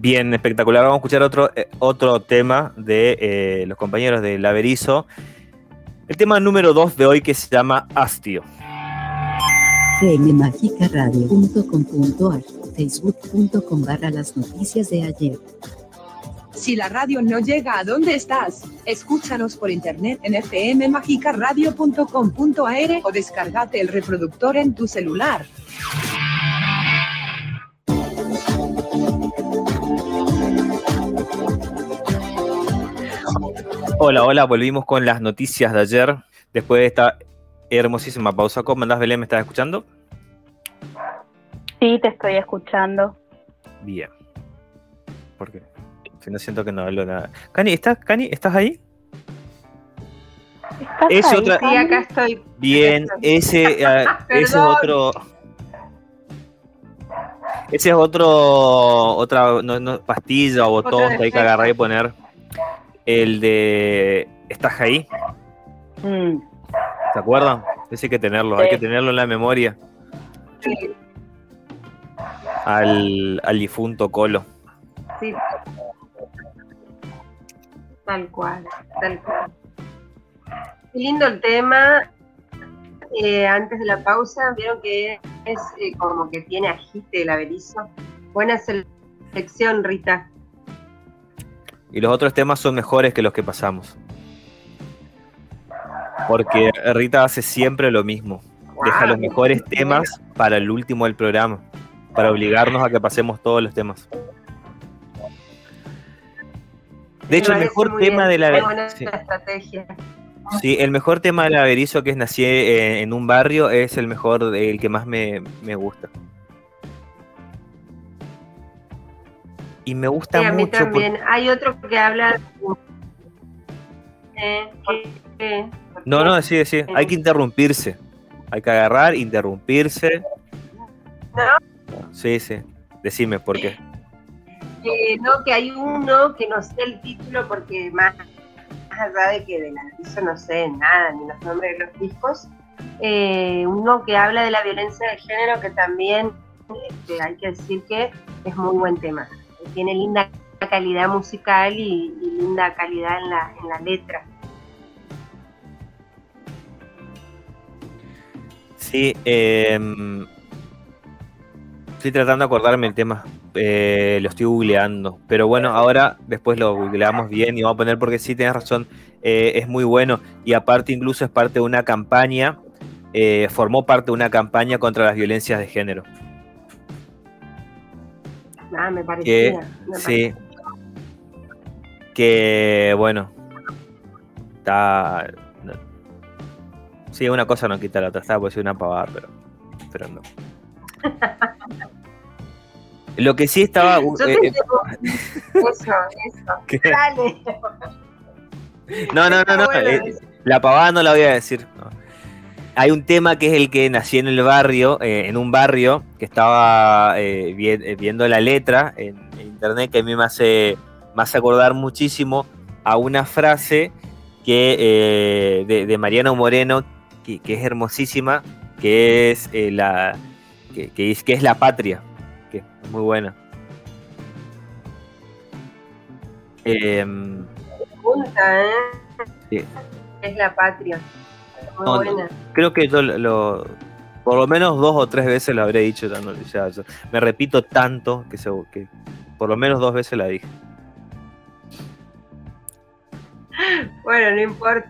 Speaker 6: Bien, espectacular. Vamos a escuchar otro, eh, otro tema de eh, los compañeros de Laberizo. El tema número 2 de hoy que se llama Astio.
Speaker 11: fmmagicaradio.com.ar facebook.com barra las noticias de ayer.
Speaker 12: Si la radio no llega a donde estás, escúchanos por internet en fmmagicaradio.com.ar o descargate el reproductor en tu celular.
Speaker 6: Hola, hola, volvimos con las noticias de ayer. Después de esta hermosísima pausa. ¿Cómo andás, Belén? ¿Me estás escuchando?
Speaker 5: Sí, te estoy escuchando.
Speaker 6: Bien. Porque si no siento que no hablo nada. Cani, ¿estás, Cani, ¿estás ahí?
Speaker 5: ¿Estás
Speaker 6: Es
Speaker 5: ahí,
Speaker 6: otra-
Speaker 7: Sí, acá estoy.
Speaker 6: Bien, ese, eh, ese es otro. Ese es otro, otra no, no, pastilla o botón que hay que agarrar y poner. El de. ¿Estás ahí?
Speaker 5: Mm,
Speaker 6: ¿Se acuerdan? Ese hay que tenerlo, hay que tenerlo en la memoria.
Speaker 7: Sí,
Speaker 6: Al, al difunto Colo.
Speaker 7: sí. Tal cual, tal cual. Qué lindo el tema. Eh, antes de la pausa, vieron que es eh, como que tiene agite el averizo. Buena selección, Rita.
Speaker 6: Y los otros temas son mejores que los que pasamos. Porque Rita hace siempre lo mismo. Deja los mejores temas para el último del programa. Para obligarnos a que pasemos todos los temas. De hecho, el
Speaker 7: Me
Speaker 6: mejor tema
Speaker 7: bien,
Speaker 6: de la sí,
Speaker 7: estrategia.
Speaker 6: sí, el mejor tema del averizo que es nací eh, en un barrio es el mejor, el que más me, me gusta. Y me gusta
Speaker 7: Sí, a mí
Speaker 6: mucho
Speaker 7: también. Hay otro que habla. Eh,
Speaker 6: No, no, sí, sí. Hay que interrumpirse. Hay que agarrar, interrumpirse. Sí, sí. Decime por qué.
Speaker 7: que no, que hay uno que no sé el título porque más, más allá de que de la aviso no sé nada, ni los nombres de los discos, eh, uno que habla de la violencia de género que también este, hay que decir que es muy buen tema. Tiene linda calidad musical y, linda calidad en la, en la letra.
Speaker 6: Sí, eh, estoy tratando de acordarme el tema. Eh, lo estoy googleando. Pero bueno, ahora después lo googleamos bien y vamos a poner porque sí, tienes razón. eh, es muy bueno. Y aparte, incluso es parte de una campaña. eh, formó parte de una campaña contra las violencias de género.
Speaker 7: Ah, me
Speaker 6: Que,
Speaker 7: parecía. me
Speaker 6: sí. Que bueno. Está. no. Sí, una cosa no quita la otra. Estaba por decir una pavada, pero. Pero no. Lo que sí estaba.
Speaker 7: Yo
Speaker 6: eh,
Speaker 7: te
Speaker 6: eh,
Speaker 7: digo, eso, eso. Dale.
Speaker 6: no, no, no, no.
Speaker 7: Bueno
Speaker 6: eh, la pavada no la voy a decir. no. Hay un tema que es el que nací en el barrio, eh, en un barrio, que estaba eh, vi- eh, viendo la letra en, en internet, que a mí me hace, me hace acordar muchísimo a una frase que eh, de, de Mariano Moreno, que, que es hermosísima, que es la que, que es, que es la patria, que es muy buena. Em,
Speaker 7: Punta, ¿eh?
Speaker 6: sí.
Speaker 7: Es la patria.
Speaker 6: No, creo que yo lo, lo- por lo menos dos o tres veces lo habré dicho. ya no- ya- ya- me repito tanto que, se- que por lo menos dos veces la dije.
Speaker 7: Bueno, no importa.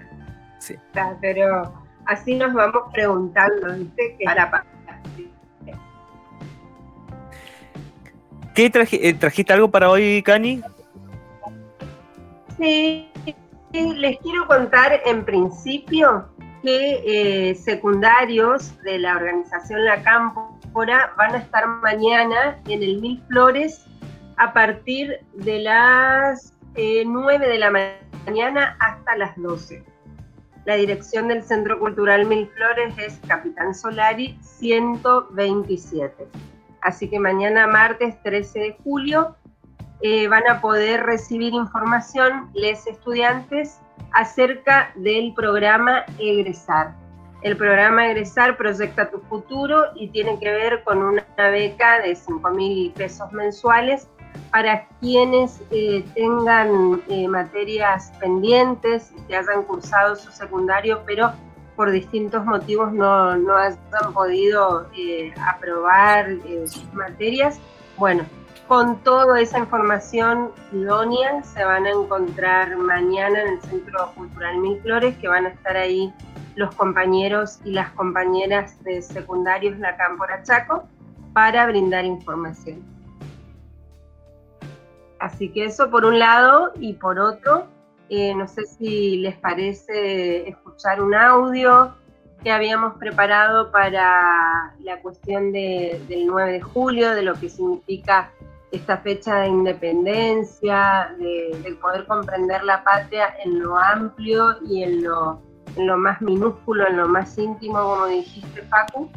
Speaker 6: Sí.
Speaker 7: Pero así nos vamos preguntando, ¿viste? Patria.
Speaker 6: ¿Qué traje- eh, trajiste algo para hoy, Cani?
Speaker 7: Sí, les quiero contar en principio que eh, secundarios de la organización La Cámpora van a estar mañana en el Mil Flores a partir de las eh, 9 de la ma- mañana hasta las 12. La dirección del Centro Cultural Mil Flores es Capitán Solari 127. Así que mañana martes 13 de julio eh, van a poder recibir información les estudiantes acerca del programa Egresar. El programa Egresar proyecta tu futuro y tiene que ver con una beca de 5 mil pesos mensuales para quienes eh, tengan eh, materias pendientes que hayan cursado su secundario, pero por distintos motivos no, no hayan podido eh, aprobar sus materias. Bueno, con toda esa información idónea se van a encontrar mañana en el Centro Cultural Mil Flores, que van a estar ahí los compañeros y las compañeras de secundarios La Cámpora Chaco para brindar información. Así que eso por un lado y por otro, eh, no sé si les parece escuchar un audio que habíamos preparado para la cuestión del 9 de julio, de lo que significa esta fecha de independencia, de, poder comprender la patria en lo amplio y en lo, más minúsculo, en lo más íntimo, como dijiste, Facu.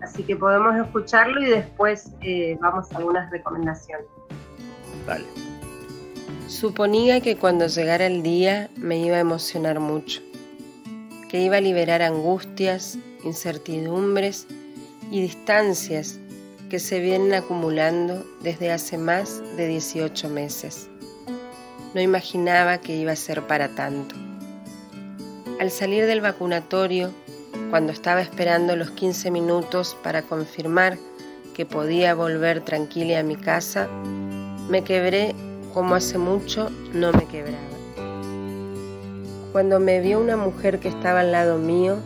Speaker 7: Así que podemos escucharlo y después eh, vamos a algunas recomendaciones.
Speaker 13: Suponía que cuando llegara el día me iba a emocionar mucho, que iba a liberar angustias, incertidumbres y distancias que se vienen acumulando desde hace más de 18 meses. No imaginaba que iba a ser para tanto. Al salir del vacunatorio, cuando estaba esperando los 15 minutos para confirmar que podía volver tranquila a mi casa, me quebré como hace mucho no me quebraba. Cuando me vio una mujer que estaba al lado mío,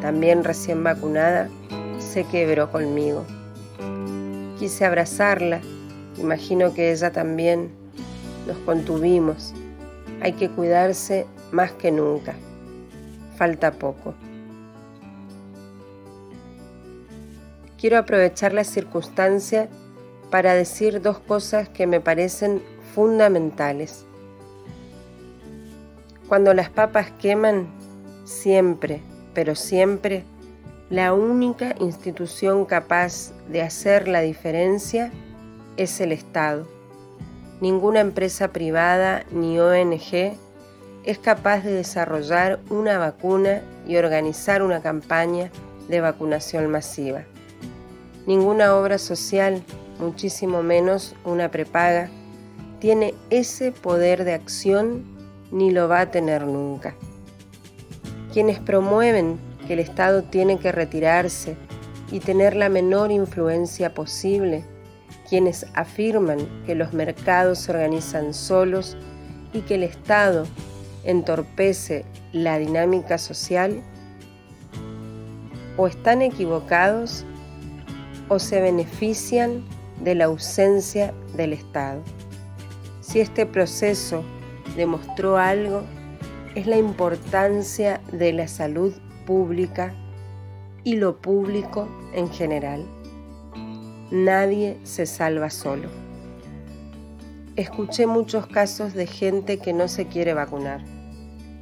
Speaker 13: también recién vacunada, se quebró conmigo. Quise abrazarla, imagino que ella también. Nos contuvimos. Hay que cuidarse más que nunca. Falta poco. Quiero aprovechar la circunstancia para decir dos cosas que me parecen fundamentales. Cuando las papas queman, siempre, pero siempre, la única institución capaz de hacer la diferencia es el Estado. Ninguna empresa privada ni ONG es capaz de desarrollar una vacuna y organizar una campaña de vacunación masiva. Ninguna obra social muchísimo menos una prepaga, tiene ese poder de acción ni lo va a tener nunca. Quienes promueven que el Estado tiene que retirarse y tener la menor influencia posible, quienes afirman que los mercados se organizan solos y que el Estado entorpece la dinámica social, o están equivocados o se benefician de la ausencia del Estado. Si este proceso demostró algo, es la importancia de la salud pública y lo público en general. Nadie se salva solo. Escuché muchos casos de gente que no se quiere vacunar.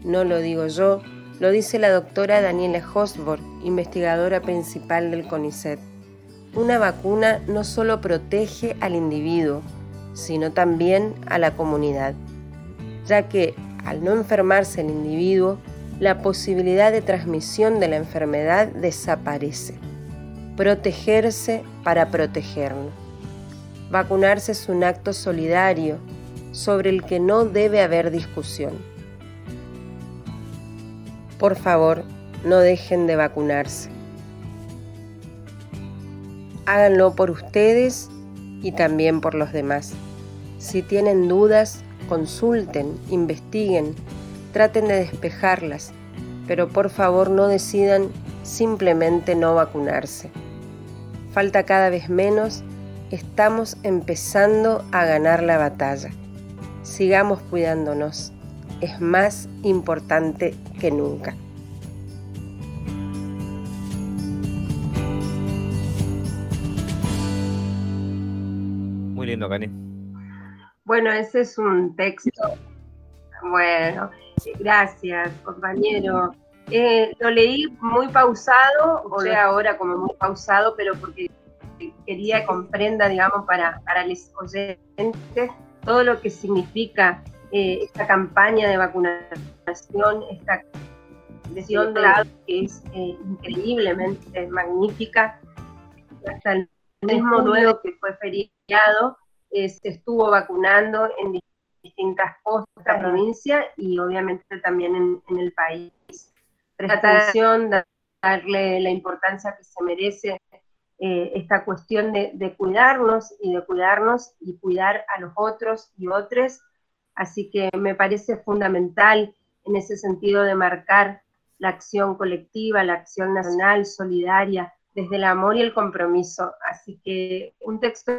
Speaker 13: No lo digo yo, lo dice la doctora Daniela Hosborg, investigadora principal del CONICET una vacuna no solo protege al individuo, sino también a la comunidad, ya que al no enfermarse el individuo, la posibilidad de transmisión de la enfermedad desaparece. Protegerse para protegernos. Vacunarse es un acto solidario sobre el que no debe haber discusión. Por favor, no dejen de vacunarse háganlo por ustedes y también por los demás. Si tienen dudas, consulten, investiguen, traten de despejarlas, pero por favor no decidan simplemente no vacunarse. Falta cada vez menos, estamos empezando a ganar la batalla. Sigamos cuidándonos, es más importante que nunca.
Speaker 7: Bueno, ese es un texto. Bueno, gracias, compañero. Eh, lo leí muy pausado, o sea, ahora como muy pausado, pero porque quería que comprenda, digamos, para, para los oyentes todo lo que significa eh, esta campaña de vacunación, esta decisión de que es eh, increíblemente magnífica. Hasta el mismo luego que fue feriado, eh, se estuvo vacunando en distintas costas de la provincia y obviamente también en, el país. Atención, darle la importancia que se merece eh, esta cuestión de, cuidarnos y de cuidarnos y cuidar a los otros y otras. Así que me parece fundamental en ese sentido de marcar la acción colectiva, la acción nacional, solidaria, desde el amor y el compromiso. Así que un texto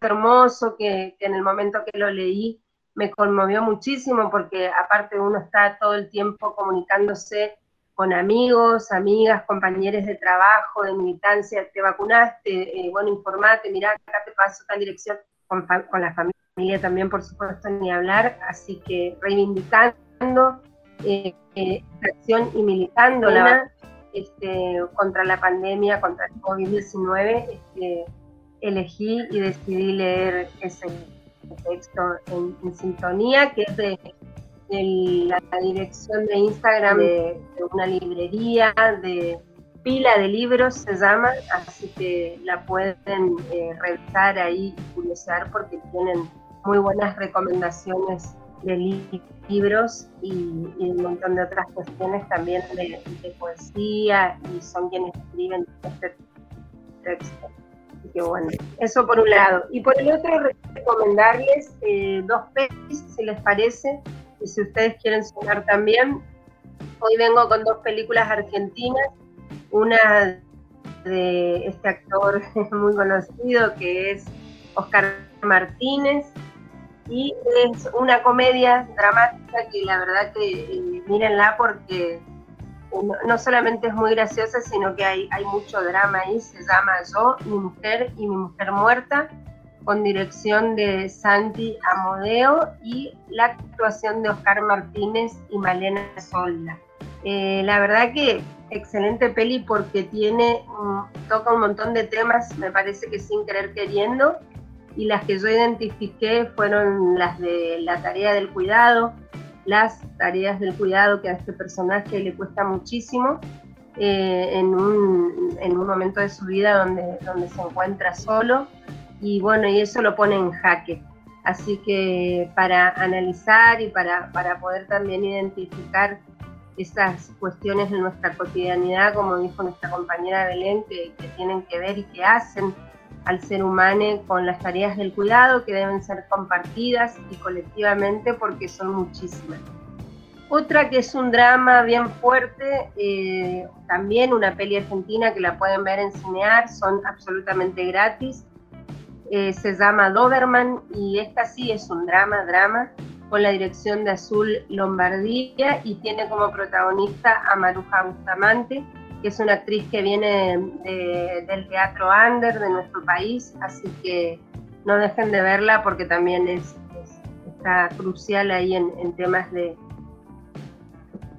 Speaker 7: hermoso que, en el momento que lo leí me conmovió muchísimo porque aparte uno está todo el tiempo comunicándose con amigos, amigas, compañeros de trabajo, de militancia, te vacunaste, eh, bueno, informate, mira, acá te paso tal dirección, con, la familia también, por supuesto, ni hablar, así que reivindicando eh, eh, acción y militando este, contra la pandemia, contra el COVID-19, este, elegí y decidí leer ese texto en, sintonía, que es de, la dirección de Instagram de, una librería, de pila de libros se llama, así que la pueden eh, revisar ahí y curiosear porque tienen muy buenas recomendaciones de libros y, un montón de otras cuestiones también de, poesía y son quienes escriben este texto. Así que bueno, eso por un lado. Y por el otro, recomendarles eh, dos pelis, si les parece, y si ustedes quieren sonar también. Hoy vengo con dos películas argentinas, una de este actor muy conocido que es Oscar Martínez, y es una comedia dramática que la verdad que eh, mírenla porque no, solamente es muy graciosa, sino que hay, mucho drama ahí, se llama Yo, mi mujer y mi mujer muerta, con dirección de Santi Amodeo y la actuación de Oscar Martínez y Malena Solda. Eh, la verdad que excelente peli porque tiene, toca un montón de temas, me parece que sin querer queriendo, y las que yo identifiqué fueron las de la tarea del cuidado, las tareas del cuidado que a este personaje le cuesta muchísimo eh, en, un, en, un, momento de su vida donde, donde se encuentra solo y bueno, y eso lo pone en jaque. Así que para analizar y para, para poder también identificar esas cuestiones de nuestra cotidianidad, como dijo nuestra compañera Belén, que, que tienen que ver y que hacen al ser humano con las tareas del cuidado que deben ser compartidas y colectivamente porque son muchísimas. Otra que es un drama bien fuerte, eh, también una peli argentina que la pueden ver en Cinear, son absolutamente gratis. Eh, se llama Doberman y esta sí es un drama, drama, con la dirección de Azul Lombardía y tiene como protagonista a Maruja Bustamante que es una actriz que viene del teatro under de nuestro país, así que no dejen de verla porque también es, está crucial ahí en, temas de,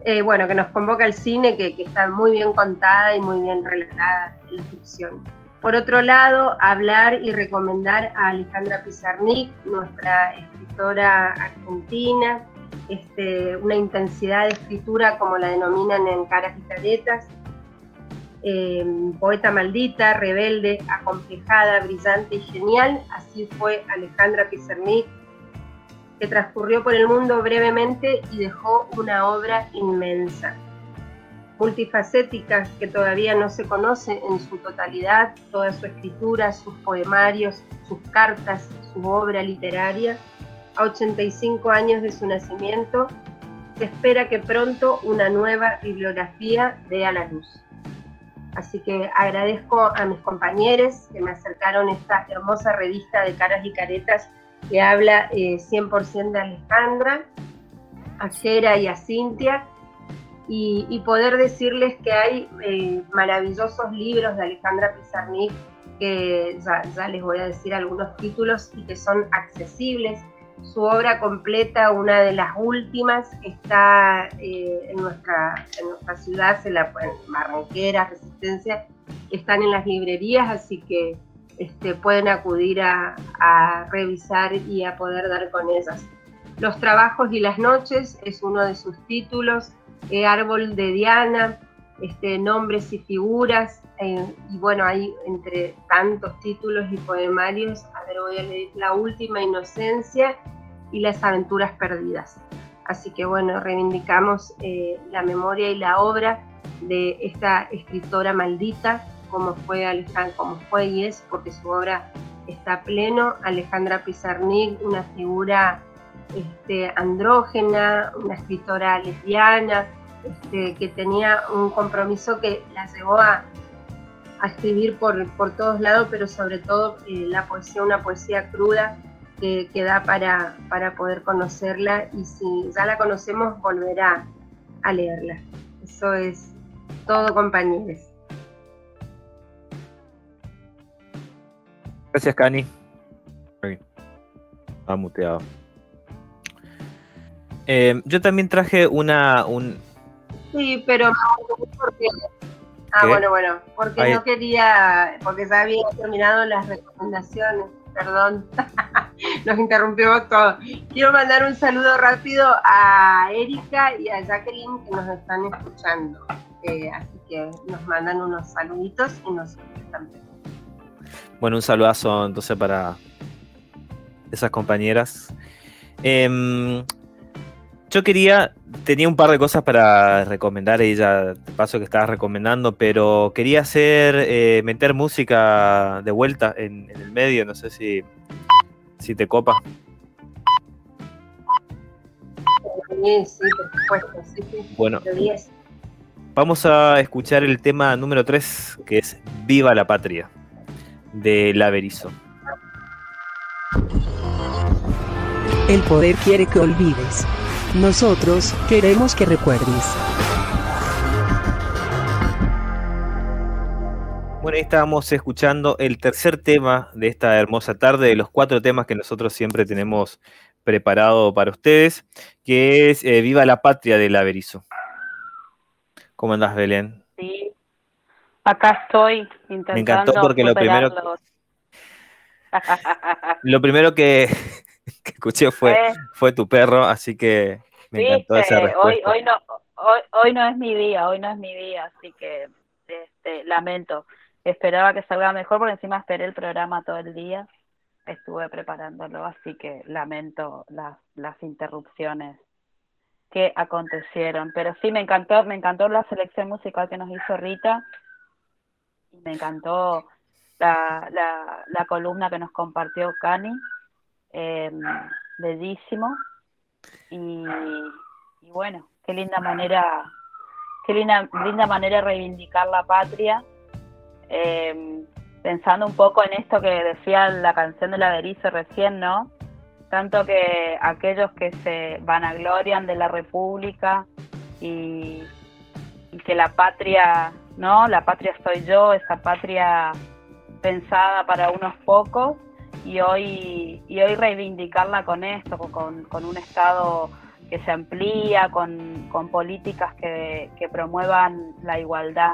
Speaker 7: eh, bueno, que nos convoca el cine, que, está muy bien contada y muy bien relatada en la ficción. Por otro lado, hablar y recomendar a Alejandra Pizarnik, nuestra escritora argentina, este, una intensidad de escritura como la denominan en Caras y Caretas, eh, poeta maldita, rebelde, acomplejada, brillante y genial, así fue Alejandra Pizarnik, que transcurrió por el mundo brevemente y dejó una obra inmensa, multifacética que todavía no se conoce en su totalidad, toda su escritura, sus poemarios, sus cartas, su obra literaria. A 85 años de su nacimiento, se espera que pronto una nueva bibliografía dé a la luz. Así que agradezco a mis compañeros que me acercaron esta hermosa revista de caras y caretas que habla 100% eh, de Alejandra, a Jera y a Cintia, y, poder decirles que hay eh, maravillosos libros de Alejandra Pizarnik, que ya, les voy a decir algunos títulos y que son accesibles. Su obra completa, una de las últimas, está eh, en, nuestra, en nuestra ciudad, se la pueden, Barranquera, Resistencia, están en las librerías, así que este, pueden acudir a, a, revisar y a poder dar con ellas. Los trabajos y las noches es uno de sus títulos, eh, Árbol de Diana, este, Nombres y Figuras, eh, y bueno, hay entre tantos títulos y poemarios, a ver, voy a leer La Última Inocencia y Las Aventuras Perdidas. Así que bueno, reivindicamos eh, la memoria y la obra de esta escritora maldita, como fue Alejandra, como fue y es, porque su obra está pleno. Alejandra Pizarnik, una figura este, andrógena, una escritora lesbiana, este, que tenía un compromiso que la llevó a, a escribir por, por, todos lados, pero sobre todo eh, la poesía, una poesía cruda que, que, da para, para poder conocerla y si ya la conocemos, volverá a leerla. Eso es todo, compañeros.
Speaker 6: Gracias, Cani. Ha muteado. Eh, yo también traje una. Un...
Speaker 7: Sí, pero porque. Ah,
Speaker 6: ¿Qué?
Speaker 7: bueno, bueno, porque
Speaker 6: Ahí.
Speaker 7: no quería, porque ya había terminado las recomendaciones, perdón, nos interrumpimos todo. Quiero mandar un saludo rápido a Erika y a Jacqueline que nos están escuchando, Eh, así que nos mandan unos saluditos y nosotros también.
Speaker 6: Bueno, un saludazo entonces para esas compañeras. Em, yo quería, tenía un par de cosas para recomendar, ella de paso que estabas recomendando, pero quería hacer, eh, meter música de vuelta en, en el medio, no sé si, si te copa.
Speaker 7: Sí, sí, por supuesto, sí, sí.
Speaker 6: Bueno.
Speaker 7: de 10.
Speaker 6: Vamos a escuchar el tema número 3, que es Viva la Patria, de La Berizo.
Speaker 8: El poder quiere que olvides. Nosotros queremos que recuerdes.
Speaker 6: Bueno, ahí estábamos escuchando el tercer tema de esta hermosa tarde, de los cuatro temas que nosotros siempre tenemos preparado para ustedes, que es eh, Viva la Patria de La Berizo. ¿Cómo andás, Belén?
Speaker 5: Sí, acá estoy intentando
Speaker 6: Me encantó porque lo primero, lo primero que, que escuché fue,
Speaker 5: Eh.
Speaker 6: fue tu perro, así que me encantó esa
Speaker 5: Viste, hoy,
Speaker 6: respuesta.
Speaker 5: hoy no, hoy, hoy no es mi día, hoy no es mi día, así que este, lamento. Esperaba que salga mejor porque encima esperé el programa todo el día, estuve preparándolo, así que lamento las, las interrupciones que acontecieron. Pero sí, me encantó, me encantó la selección musical que nos hizo Rita, y me encantó la, la, la columna que nos compartió Cani, eh, bellísimo. Y, bueno, qué linda manera, qué linda, linda manera de reivindicar la patria, eh, pensando un poco en esto que decía la canción de la Berizo recién, ¿no? Tanto que aquellos que se vanaglorian de la República y, y que la patria, ¿no? La patria soy yo, esa patria pensada para unos pocos, y hoy, y hoy reivindicarla con esto, con, con un Estado que se amplía, con, con políticas que, que, promuevan la igualdad.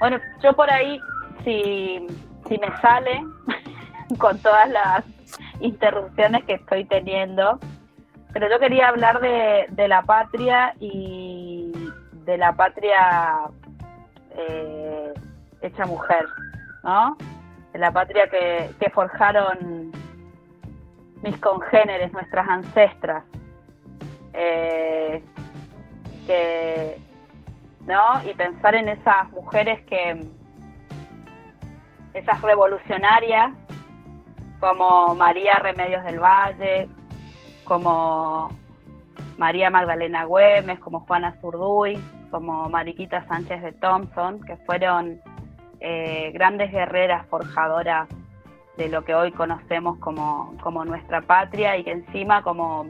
Speaker 5: Bueno, yo por ahí, si, si me sale, con todas las interrupciones que estoy teniendo, pero yo quería hablar de, de la patria y de la patria eh, hecha mujer, ¿no? La patria que, que, forjaron mis congéneres, nuestras ancestras, eh, que, ¿no? Y pensar en esas mujeres que, esas revolucionarias, como María Remedios del Valle, como María Magdalena Güemes, como Juana Zurduy, como Mariquita Sánchez de Thompson, que fueron eh, grandes guerreras forjadoras de lo que hoy conocemos como, como nuestra patria y que encima como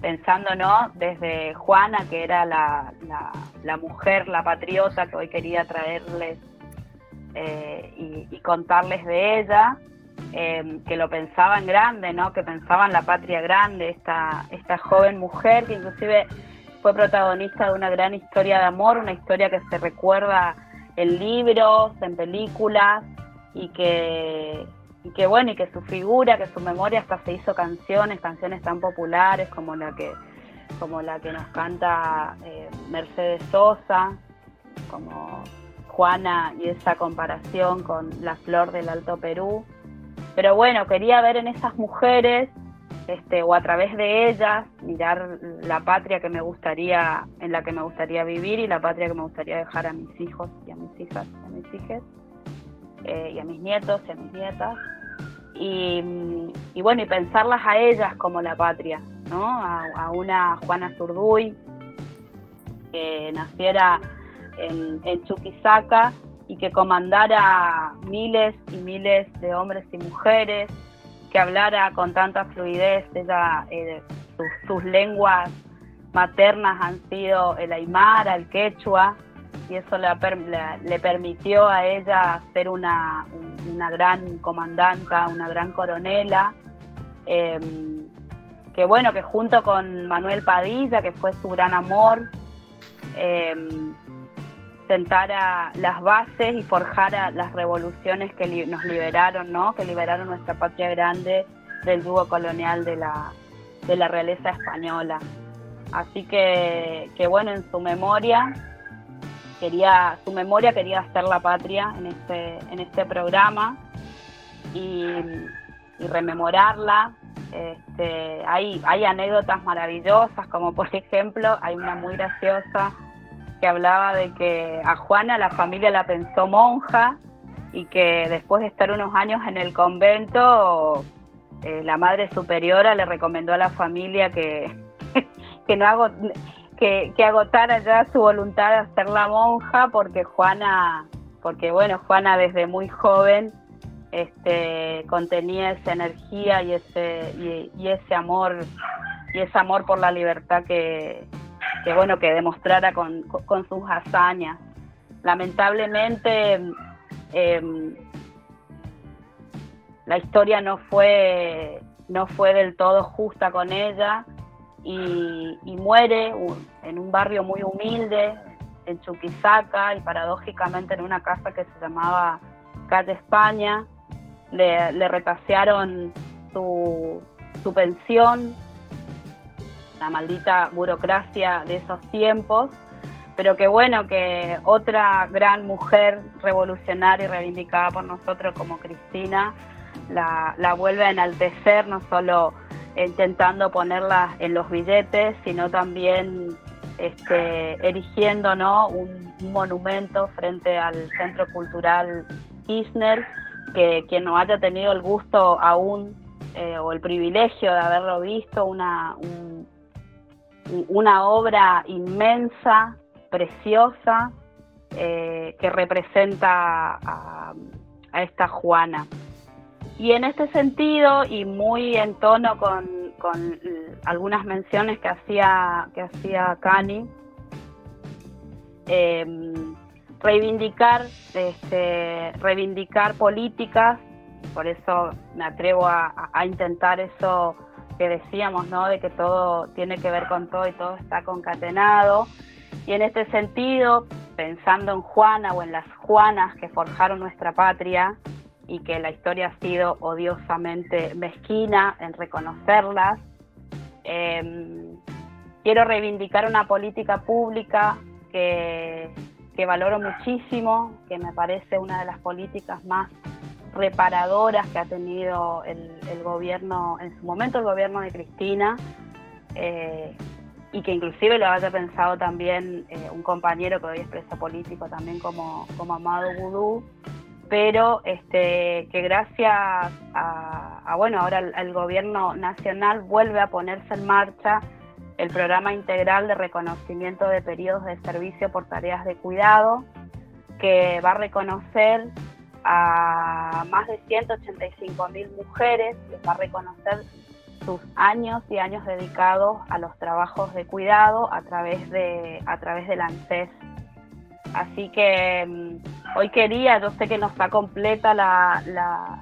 Speaker 5: pensando ¿no? desde Juana, que era la, la, la mujer, la patriota que hoy quería traerles eh, y, contarles de ella, eh, que lo pensaba en grande, ¿no? Que pensaba en la patria grande, esta, esta joven mujer que inclusive fue protagonista de una gran historia de amor, una historia que se recuerda en libros, en películas y que, y que bueno, y que su figura, que su memoria hasta se hizo canciones, canciones tan populares como la que como la que nos canta eh, Mercedes Sosa, como Juana y esa comparación con la flor del Alto Perú. Pero bueno, quería ver en esas mujeres, este, o a través de ellas, mirar la patria que me gustaría, en la que me gustaría vivir y la patria que me gustaría dejar a mis hijos y a mis hijas, a mis hijas, eh, y a mis nietos y a mis nietas. Y, y, bueno, y pensarlas a ellas como la patria, ¿no? A, a una Juana Zurduy, que naciera en, en Chuquisaca y que comandara miles y miles de hombres y mujeres, que hablara con tanta fluidez, ella, eh, sus, lenguas maternas han sido el aymara, el quechua, y eso le, le, permitió a ella ser una, una, gran comandanta, una gran coronela, eh, que bueno, que junto con Manuel Padilla, que fue su gran amor, eh, sentara las bases y forjara las revoluciones que li nos liberaron, ¿no? que liberaron nuestra patria grande del yugo colonial de la, de la realeza española. Así que, que bueno, en su memoria, quería, su memoria quería hacer la patria en este, en este programa y, y rememorarla. Este, hay, hay anécdotas maravillosas, como por ejemplo, hay una muy graciosa que hablaba de que a Juana la familia la pensó monja y que después de estar unos años en el convento, eh, la madre superiora le recomendó a la familia que, que no que, agotara ya su voluntad de hacer la monja porque Juana, porque bueno, Juana desde muy joven este, contenía esa energía y ese, y ese amor y ese amor por la libertad que, que bueno que demostrara con, con sus hazañas. Lamentablemente eh, la historia no fue no fue del todo justa con ella y, y muere en un barrio muy humilde en Chuquisaca y paradójicamente en una casa que se llamaba Calle España le, le retasearon su, su pensión la maldita burocracia de esos tiempos, pero que bueno que otra gran mujer revolucionaria y reivindicada por nosotros como Cristina la, la vuelve a enaltecer, no solo intentando ponerla en los billetes, sino también este, erigiendo un monumento frente al Centro Cultural Kirchner, que quien no haya tenido el gusto aún eh, o el privilegio de haberlo visto, una, un, una obra inmensa, preciosa, eh, que representa a, esta Juana. Y en este sentido, y muy en tono con, con algunas menciones que hacía, que hacía Cani, eh, reivindicar, este, reivindicar políticas, por eso me atrevo a intentar eso que decíamos, ¿no? De que todo tiene que ver con todo y todo está concatenado. Y en este sentido, pensando en Juana o en las Juanas que forjaron nuestra patria y que la historia ha sido odiosamente mezquina en reconocerlas, eh, quiero reivindicar una política pública que, que valoro muchísimo, que me parece una de las políticas más reparadoras que ha tenido el, el, gobierno, en su momento el gobierno de Cristina, eh, y que inclusive lo haya pensado también eh, un compañero que hoy es preso político también como, como Amado Vudú, pero este, que gracias a, bueno, ahora el, el, gobierno nacional vuelve a ponerse en marcha el programa integral de reconocimiento de periodos de servicio por tareas de cuidado, que va a reconocer a más de 185 mil mujeres, les va a reconocer sus años y años dedicados a los trabajos de cuidado a través de, a través del ANSES. Así que um, hoy quería, yo sé que no está completa la, la,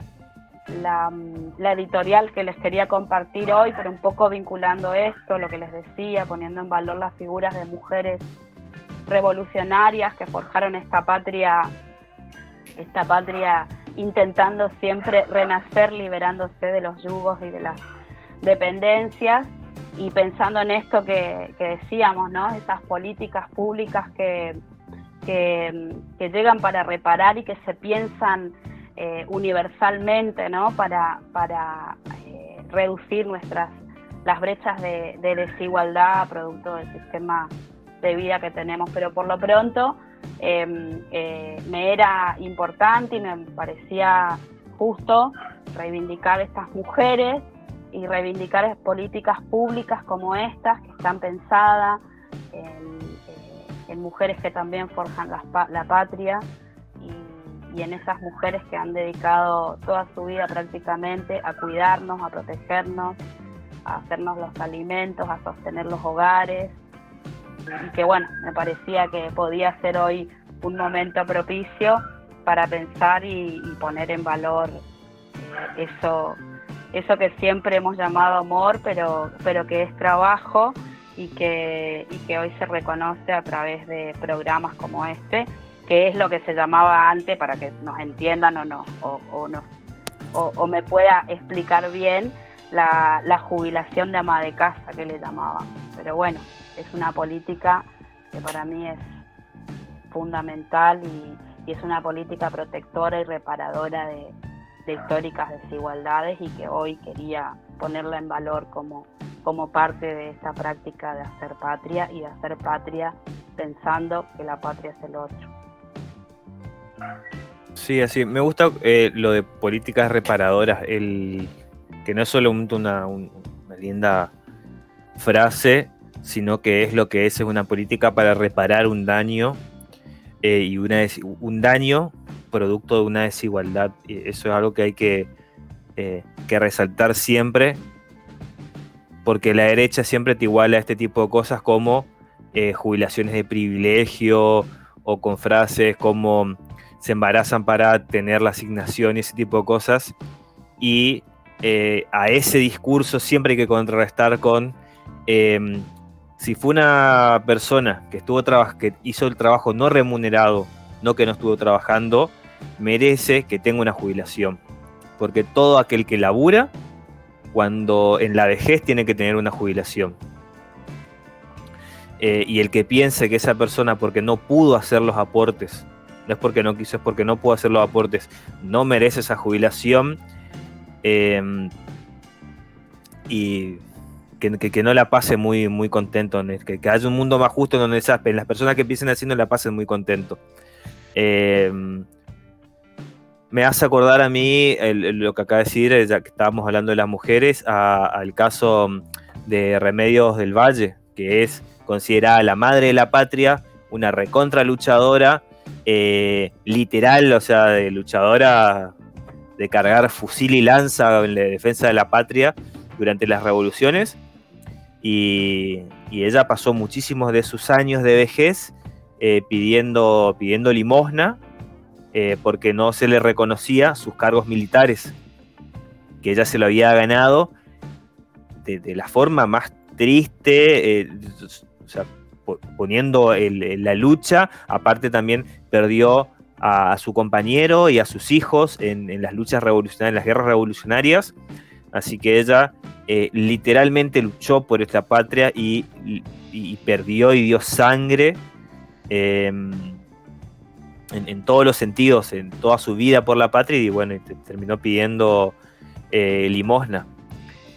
Speaker 5: la, editorial que les quería compartir hoy, pero un poco vinculando esto, lo que les decía, poniendo en valor las figuras de mujeres revolucionarias que forjaron esta patria, esta patria intentando siempre renacer, liberándose de los yugos y de las dependencias y pensando en esto que, decíamos, ¿no? Esas políticas públicas que, que, llegan para reparar y que se piensan eh, universalmente, ¿no? Para, para eh, reducir nuestras las brechas de, desigualdad producto del sistema de vida que tenemos. Pero por lo pronto em, eh, me era importante y me parecía justo reivindicar estas mujeres y reivindicar políticas públicas como estas que están pensadas en, eh, mujeres que también forjan la, patria y, en esas mujeres que han dedicado toda su vida prácticamente a cuidarnos, a protegernos, a hacernos los alimentos, a sostener los hogares y que bueno, me parecía que podía ser hoy un momento propicio para pensar y, poner en valor eso eso que siempre hemos llamado amor, pero, pero que es trabajo y que, y que hoy se reconoce a través de programas como este, que es lo que se llamaba antes, para que nos entiendan o no, o, o, me pueda explicar bien la, la jubilación de ama de casa que le llamaban. Pero bueno, es una política que para mí es fundamental y, es una política protectora y reparadora de, de históricas desigualdades y que hoy quería ponerla en valor como, como parte de esta práctica de hacer patria y de hacer patria pensando que la patria es el otro.
Speaker 6: Sí, así. Me gusta eh, lo de políticas reparadoras, el que no es solo una, una linda frase, sino que es lo que es, es una política para reparar un daño eh, y una, un daño producto de una desigualdad. Eso es algo que hay que, eh, que resaltar siempre, porque la derecha siempre te iguala a este tipo de cosas como eh, jubilaciones de privilegio o con frases como se embarazan para tener la asignación y ese tipo de cosas. Y eh, a ese discurso siempre hay que contrarrestar con em, si fue una persona que estuvo que hizo el trabajo no remunerado, no que no estuvo trabajando, merece que tenga una jubilación. Porque todo aquel que labura, cuando en la vejez tiene que tener una jubilación. Eh, y el que piense que esa persona, porque no pudo hacer los aportes, no es porque no quiso, es porque no pudo hacer los aportes, no merece esa jubilación. Em, y que, no la pase muy, muy contento, que, que haya un mundo más justo donde esas, las personas que piensen así no la pasen muy contento. Eh, me hace acordar a mí lo que acaba de decir, ya que estábamos hablando de las mujeres, al caso de Remedios del Valle, que es considerada la madre de la patria, una recontra luchadora, eh, literal, o sea, de luchadora de cargar fusil y lanza en la defensa de la patria durante las revoluciones. Y, ella pasó muchísimos de sus años de vejez eh, pidiendo, pidiendo limosna eh, porque no se le reconocía sus cargos militares, que ella se lo había ganado de, la forma más triste, eh, o sea, poniendo la lucha, aparte también perdió a, su compañero y a sus hijos en, las luchas revolucionarias, en las guerras revolucionarias, así que ella eh, literalmente luchó por esta patria y, perdió y dio sangre en, todos los sentidos, en toda su vida por la patria y bueno, terminó pidiendo eh, limosna.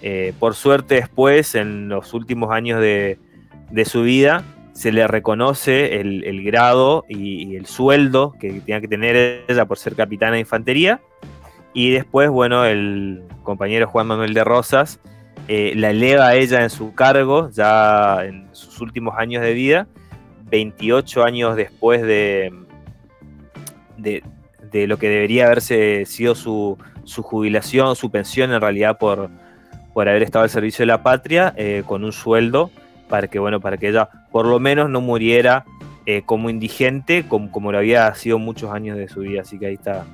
Speaker 6: Eh, por suerte después, en los últimos años de, su vida, se le reconoce el, grado y, el sueldo que tenía que tener ella por ser capitana de infantería. Y después, bueno, el compañero Juan Manuel de Rosas eh, la eleva a ella en su cargo, ya en sus últimos años de vida, 28 años después de, de, lo que debería haberse sido su, jubilación, su pensión en realidad por, por haber estado al servicio de la patria, eh, con un sueldo para que, bueno, para que ella por lo menos no muriera eh, como indigente, como, como lo había sido muchos años de su vida. Así que ahí está.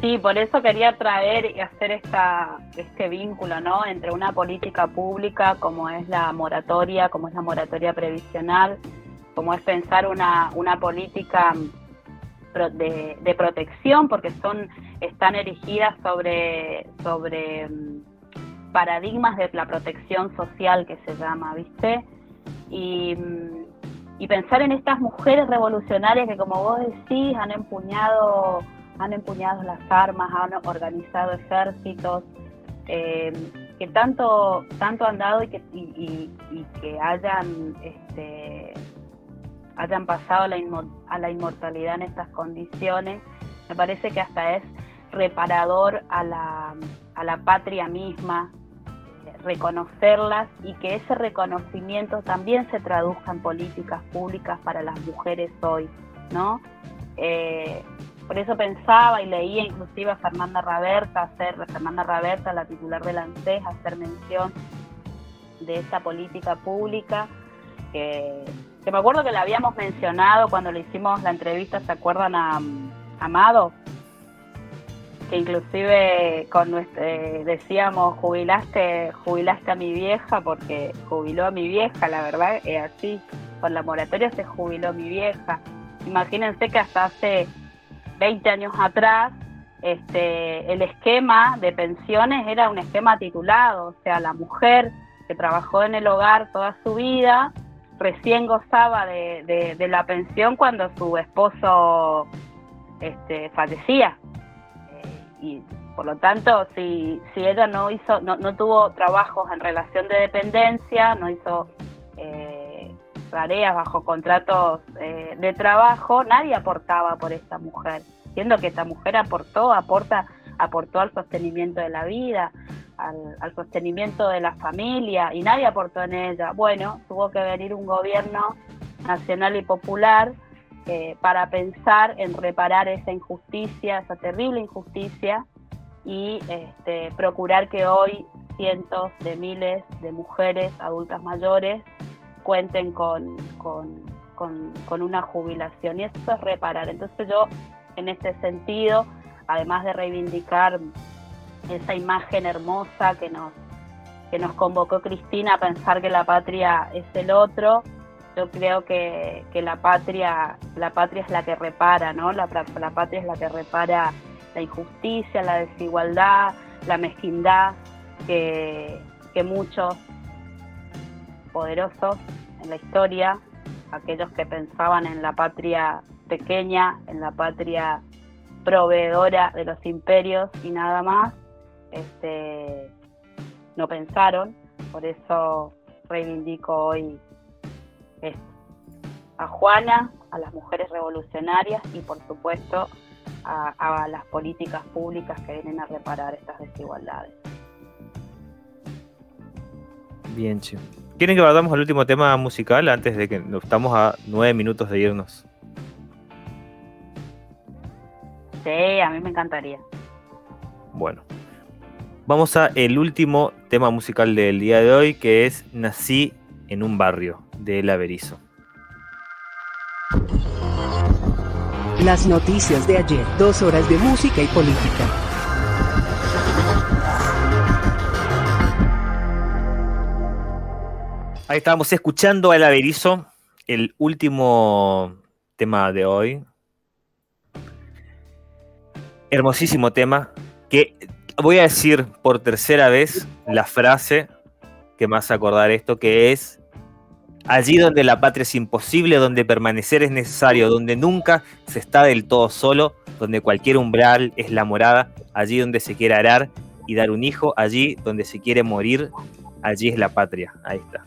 Speaker 5: Sí, por eso quería traer y hacer esta, este vínculo, ¿no? Entre una política pública como es la moratoria, como es la moratoria previsional, como es pensar una, una política de, de protección, porque son, están erigidas sobre, sobre mm, paradigmas de la protección social que se llama, ¿viste? Y, pensar en estas mujeres revolucionarias que, como vos decís, han empuñado han empuñado las armas, han organizado ejércitos, eh, que tanto, tanto han dado y que, y, que hayan, este, hayan pasado a la, inmortalidad en estas condiciones, me parece que hasta es reparador a la, patria misma, reconocerlas y que ese reconocimiento también se traduzca en políticas públicas para las mujeres hoy, ¿no? Eh, por eso pensaba y leía inclusive a Fernanda Raberta, hacer, Fernanda Raberta, la titular de la ANSES, hacer mención de esa política pública, que, me acuerdo que la habíamos mencionado cuando le hicimos la entrevista, ¿se acuerdan a, Amado? Que inclusive con nuestro, decíamos, jubilaste, jubilaste a mi vieja porque jubiló a mi vieja, la verdad es así, con la moratoria se jubiló mi vieja. Imagínense que hasta hace 20 años atrás, este, el esquema de pensiones era un esquema titulado, o sea, la mujer que trabajó en el hogar toda su vida recién gozaba de, la pensión cuando su esposo este, fallecía. Y por lo tanto, si, si ella no hizo, no, no tuvo trabajos en relación de dependencia, no hizo eh, tareas bajo contratos eh, de trabajo, nadie aportaba por esta mujer, siendo que esta mujer aportó, aporta, aportó al sostenimiento de la vida, al, sostenimiento de la familia, y nadie aportó en ella. Bueno, tuvo que venir un gobierno nacional y popular eh, para pensar en reparar esa injusticia, esa terrible injusticia, y este, procurar que hoy cientos de miles de mujeres adultas mayores cuenten con, una jubilación y eso es reparar. Entonces yo, en este sentido, además de reivindicar esa imagen hermosa que nos convocó Cristina a pensar que la patria es el otro, yo creo que, la patria la patria es la que repara, ¿no? La, la patria es la que repara la injusticia, la desigualdad, la mezquindad que, que muchos poderosos en la historia, aquellos que pensaban en la patria pequeña, en la patria proveedora de los imperios y nada más, este, no pensaron, por eso reivindico hoy esto. a Juana, a las mujeres revolucionarias y por supuesto a, a las políticas públicas que vienen a reparar estas desigualdades.
Speaker 6: Bien, Che. ¿Quieren que vayamos al último tema musical antes de que estamos a nueve minutos de irnos?
Speaker 5: Sí, a mí me encantaría.
Speaker 6: Bueno, vamos a el último tema musical del día de hoy, que es Nací en un barrio de El Averizo.
Speaker 8: Las noticias de ayer, dos horas de música y política.
Speaker 6: Ahí estábamos escuchando El Averizo, el último tema de hoy. Hermosísimo tema, que voy a decir por tercera vez la frase que me hace acordar esto, que es allí donde la patria es imposible, donde permanecer es necesario, donde nunca se está del todo solo, donde cualquier umbral es la morada, allí donde se quiere arar y dar un hijo, allí donde se quiere morir, allí es la patria. Ahí está.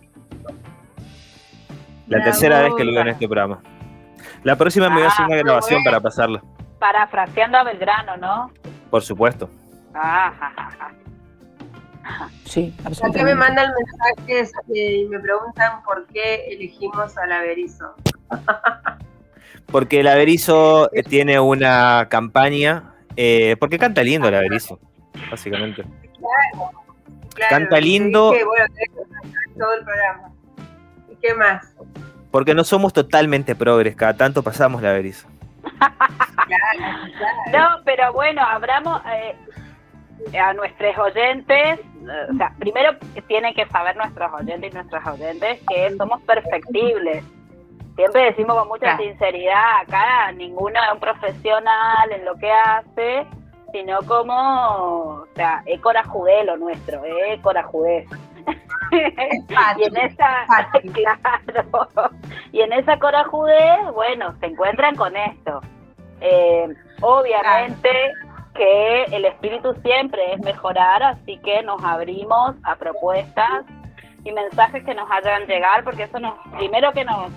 Speaker 6: La, tercera vez que lo veo en este programa. La próxima me voy a hacer una ah, grabación para pasarla.
Speaker 5: Parafraseando a Belgrano, ¿no?
Speaker 6: Por supuesto.
Speaker 7: Sí, absolutamente. Acá me mandan mensajes y me preguntan por qué elegimos al Averizo.
Speaker 6: porque el Averizo tiene una campaña, eh, porque canta lindo el Averizo, básicamente. Claro, canta lindo. bueno,
Speaker 7: todo el programa. ¿Y qué más?
Speaker 6: Porque no somos totalmente progres, cada tanto pasamos la berizo.
Speaker 5: No, pero bueno, abramos eh, a nuestros oyentes, eh, o sea, primero tienen que saber nuestros oyentes y nuestras oyentes que somos perfectibles. Siempre decimos con mucha sinceridad, acá ninguno es un profesional en lo que hace, sino como, o sea, es corajudé lo nuestro, es corajudé. y en esa, claro, y en esa corajudé, bueno, se encuentran con esto. Eh, obviamente que el espíritu siempre es mejorar, así que nos abrimos a propuestas y mensajes que nos hagan llegar, porque eso nos, primero que nos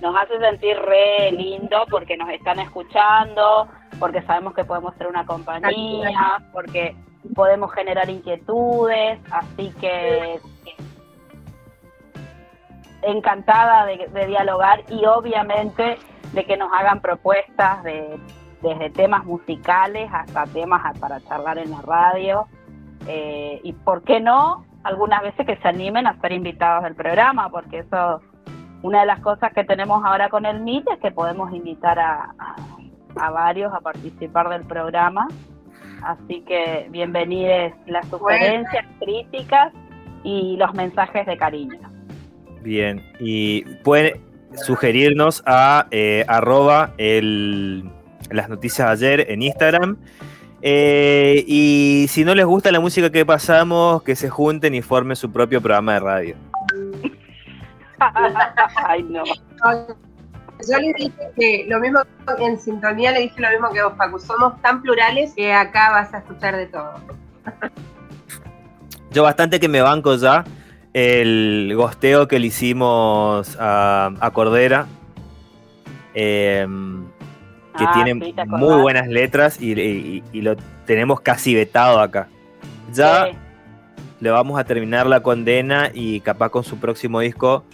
Speaker 5: nos hace sentir re lindo porque nos están escuchando, porque sabemos que podemos ser una compañía, porque podemos generar inquietudes, así que encantada de, de dialogar y obviamente de que nos hagan propuestas de desde temas musicales hasta temas para charlar en la radio eh, y por qué no algunas veces que se animen a ser invitados del programa porque eso una de las cosas que tenemos ahora con el MIT es que podemos invitar a, a- a varios a participar del programa. Así que bienvenidas las sugerencias críticas y los mensajes de cariño.
Speaker 6: Bien, y pueden sugerirnos a eh, arroba el- las noticias de ayer en Instagram. Eh, y si no les gusta la música que pasamos, que se junten y formen su propio programa de radio.
Speaker 5: Ay, no.
Speaker 7: Yo le dije que lo mismo en sintonía, le dije lo mismo que vos, Facu. Somos tan plurales que acá vas a escuchar de todo.
Speaker 6: Yo bastante que me banco ya el gosteo que le hicimos a, a Cordera. em, que
Speaker 5: Ah,
Speaker 6: tiene
Speaker 5: sí,
Speaker 6: muy buenas letras y, y- y lo tenemos casi vetado acá. Ya
Speaker 5: Sí.
Speaker 6: le vamos a terminar la condena y capaz con su próximo disco,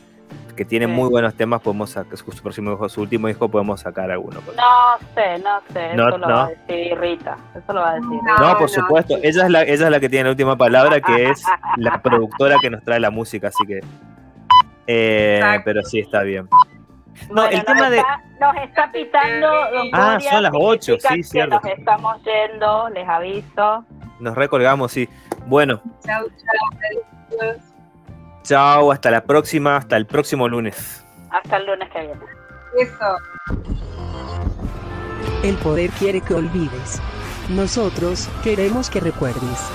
Speaker 6: que tiene
Speaker 5: Sí.
Speaker 6: muy buenos temas, podemos sacar, su próximo disco, su último disco podemos sacar alguno.
Speaker 5: No sé, no sé,
Speaker 6: No,
Speaker 5: eso lo
Speaker 6: no.
Speaker 5: va a decir Rita, eso lo va a decir.
Speaker 6: No, por supuesto, ella es, la, ella es la que tiene la última palabra, que es la productora que nos trae la música, así que... eh, pero sí, está bien. No,
Speaker 5: Bueno,
Speaker 6: el tema
Speaker 5: nos,
Speaker 6: de...
Speaker 5: está, nos está pitando Don
Speaker 6: Ah, son las ocho,
Speaker 5: significa
Speaker 6: sí,
Speaker 5: que
Speaker 6: cierto.
Speaker 5: Nos estamos yendo, les aviso.
Speaker 6: Nos recolgamos, sí. Bueno,
Speaker 7: Chau, chau. adiós.
Speaker 6: chao, hasta la próxima, hasta el próximo lunes.
Speaker 5: Hasta el lunes que viene.
Speaker 7: Eso.
Speaker 8: El poder quiere que olvides. Nosotros queremos que recuerdes.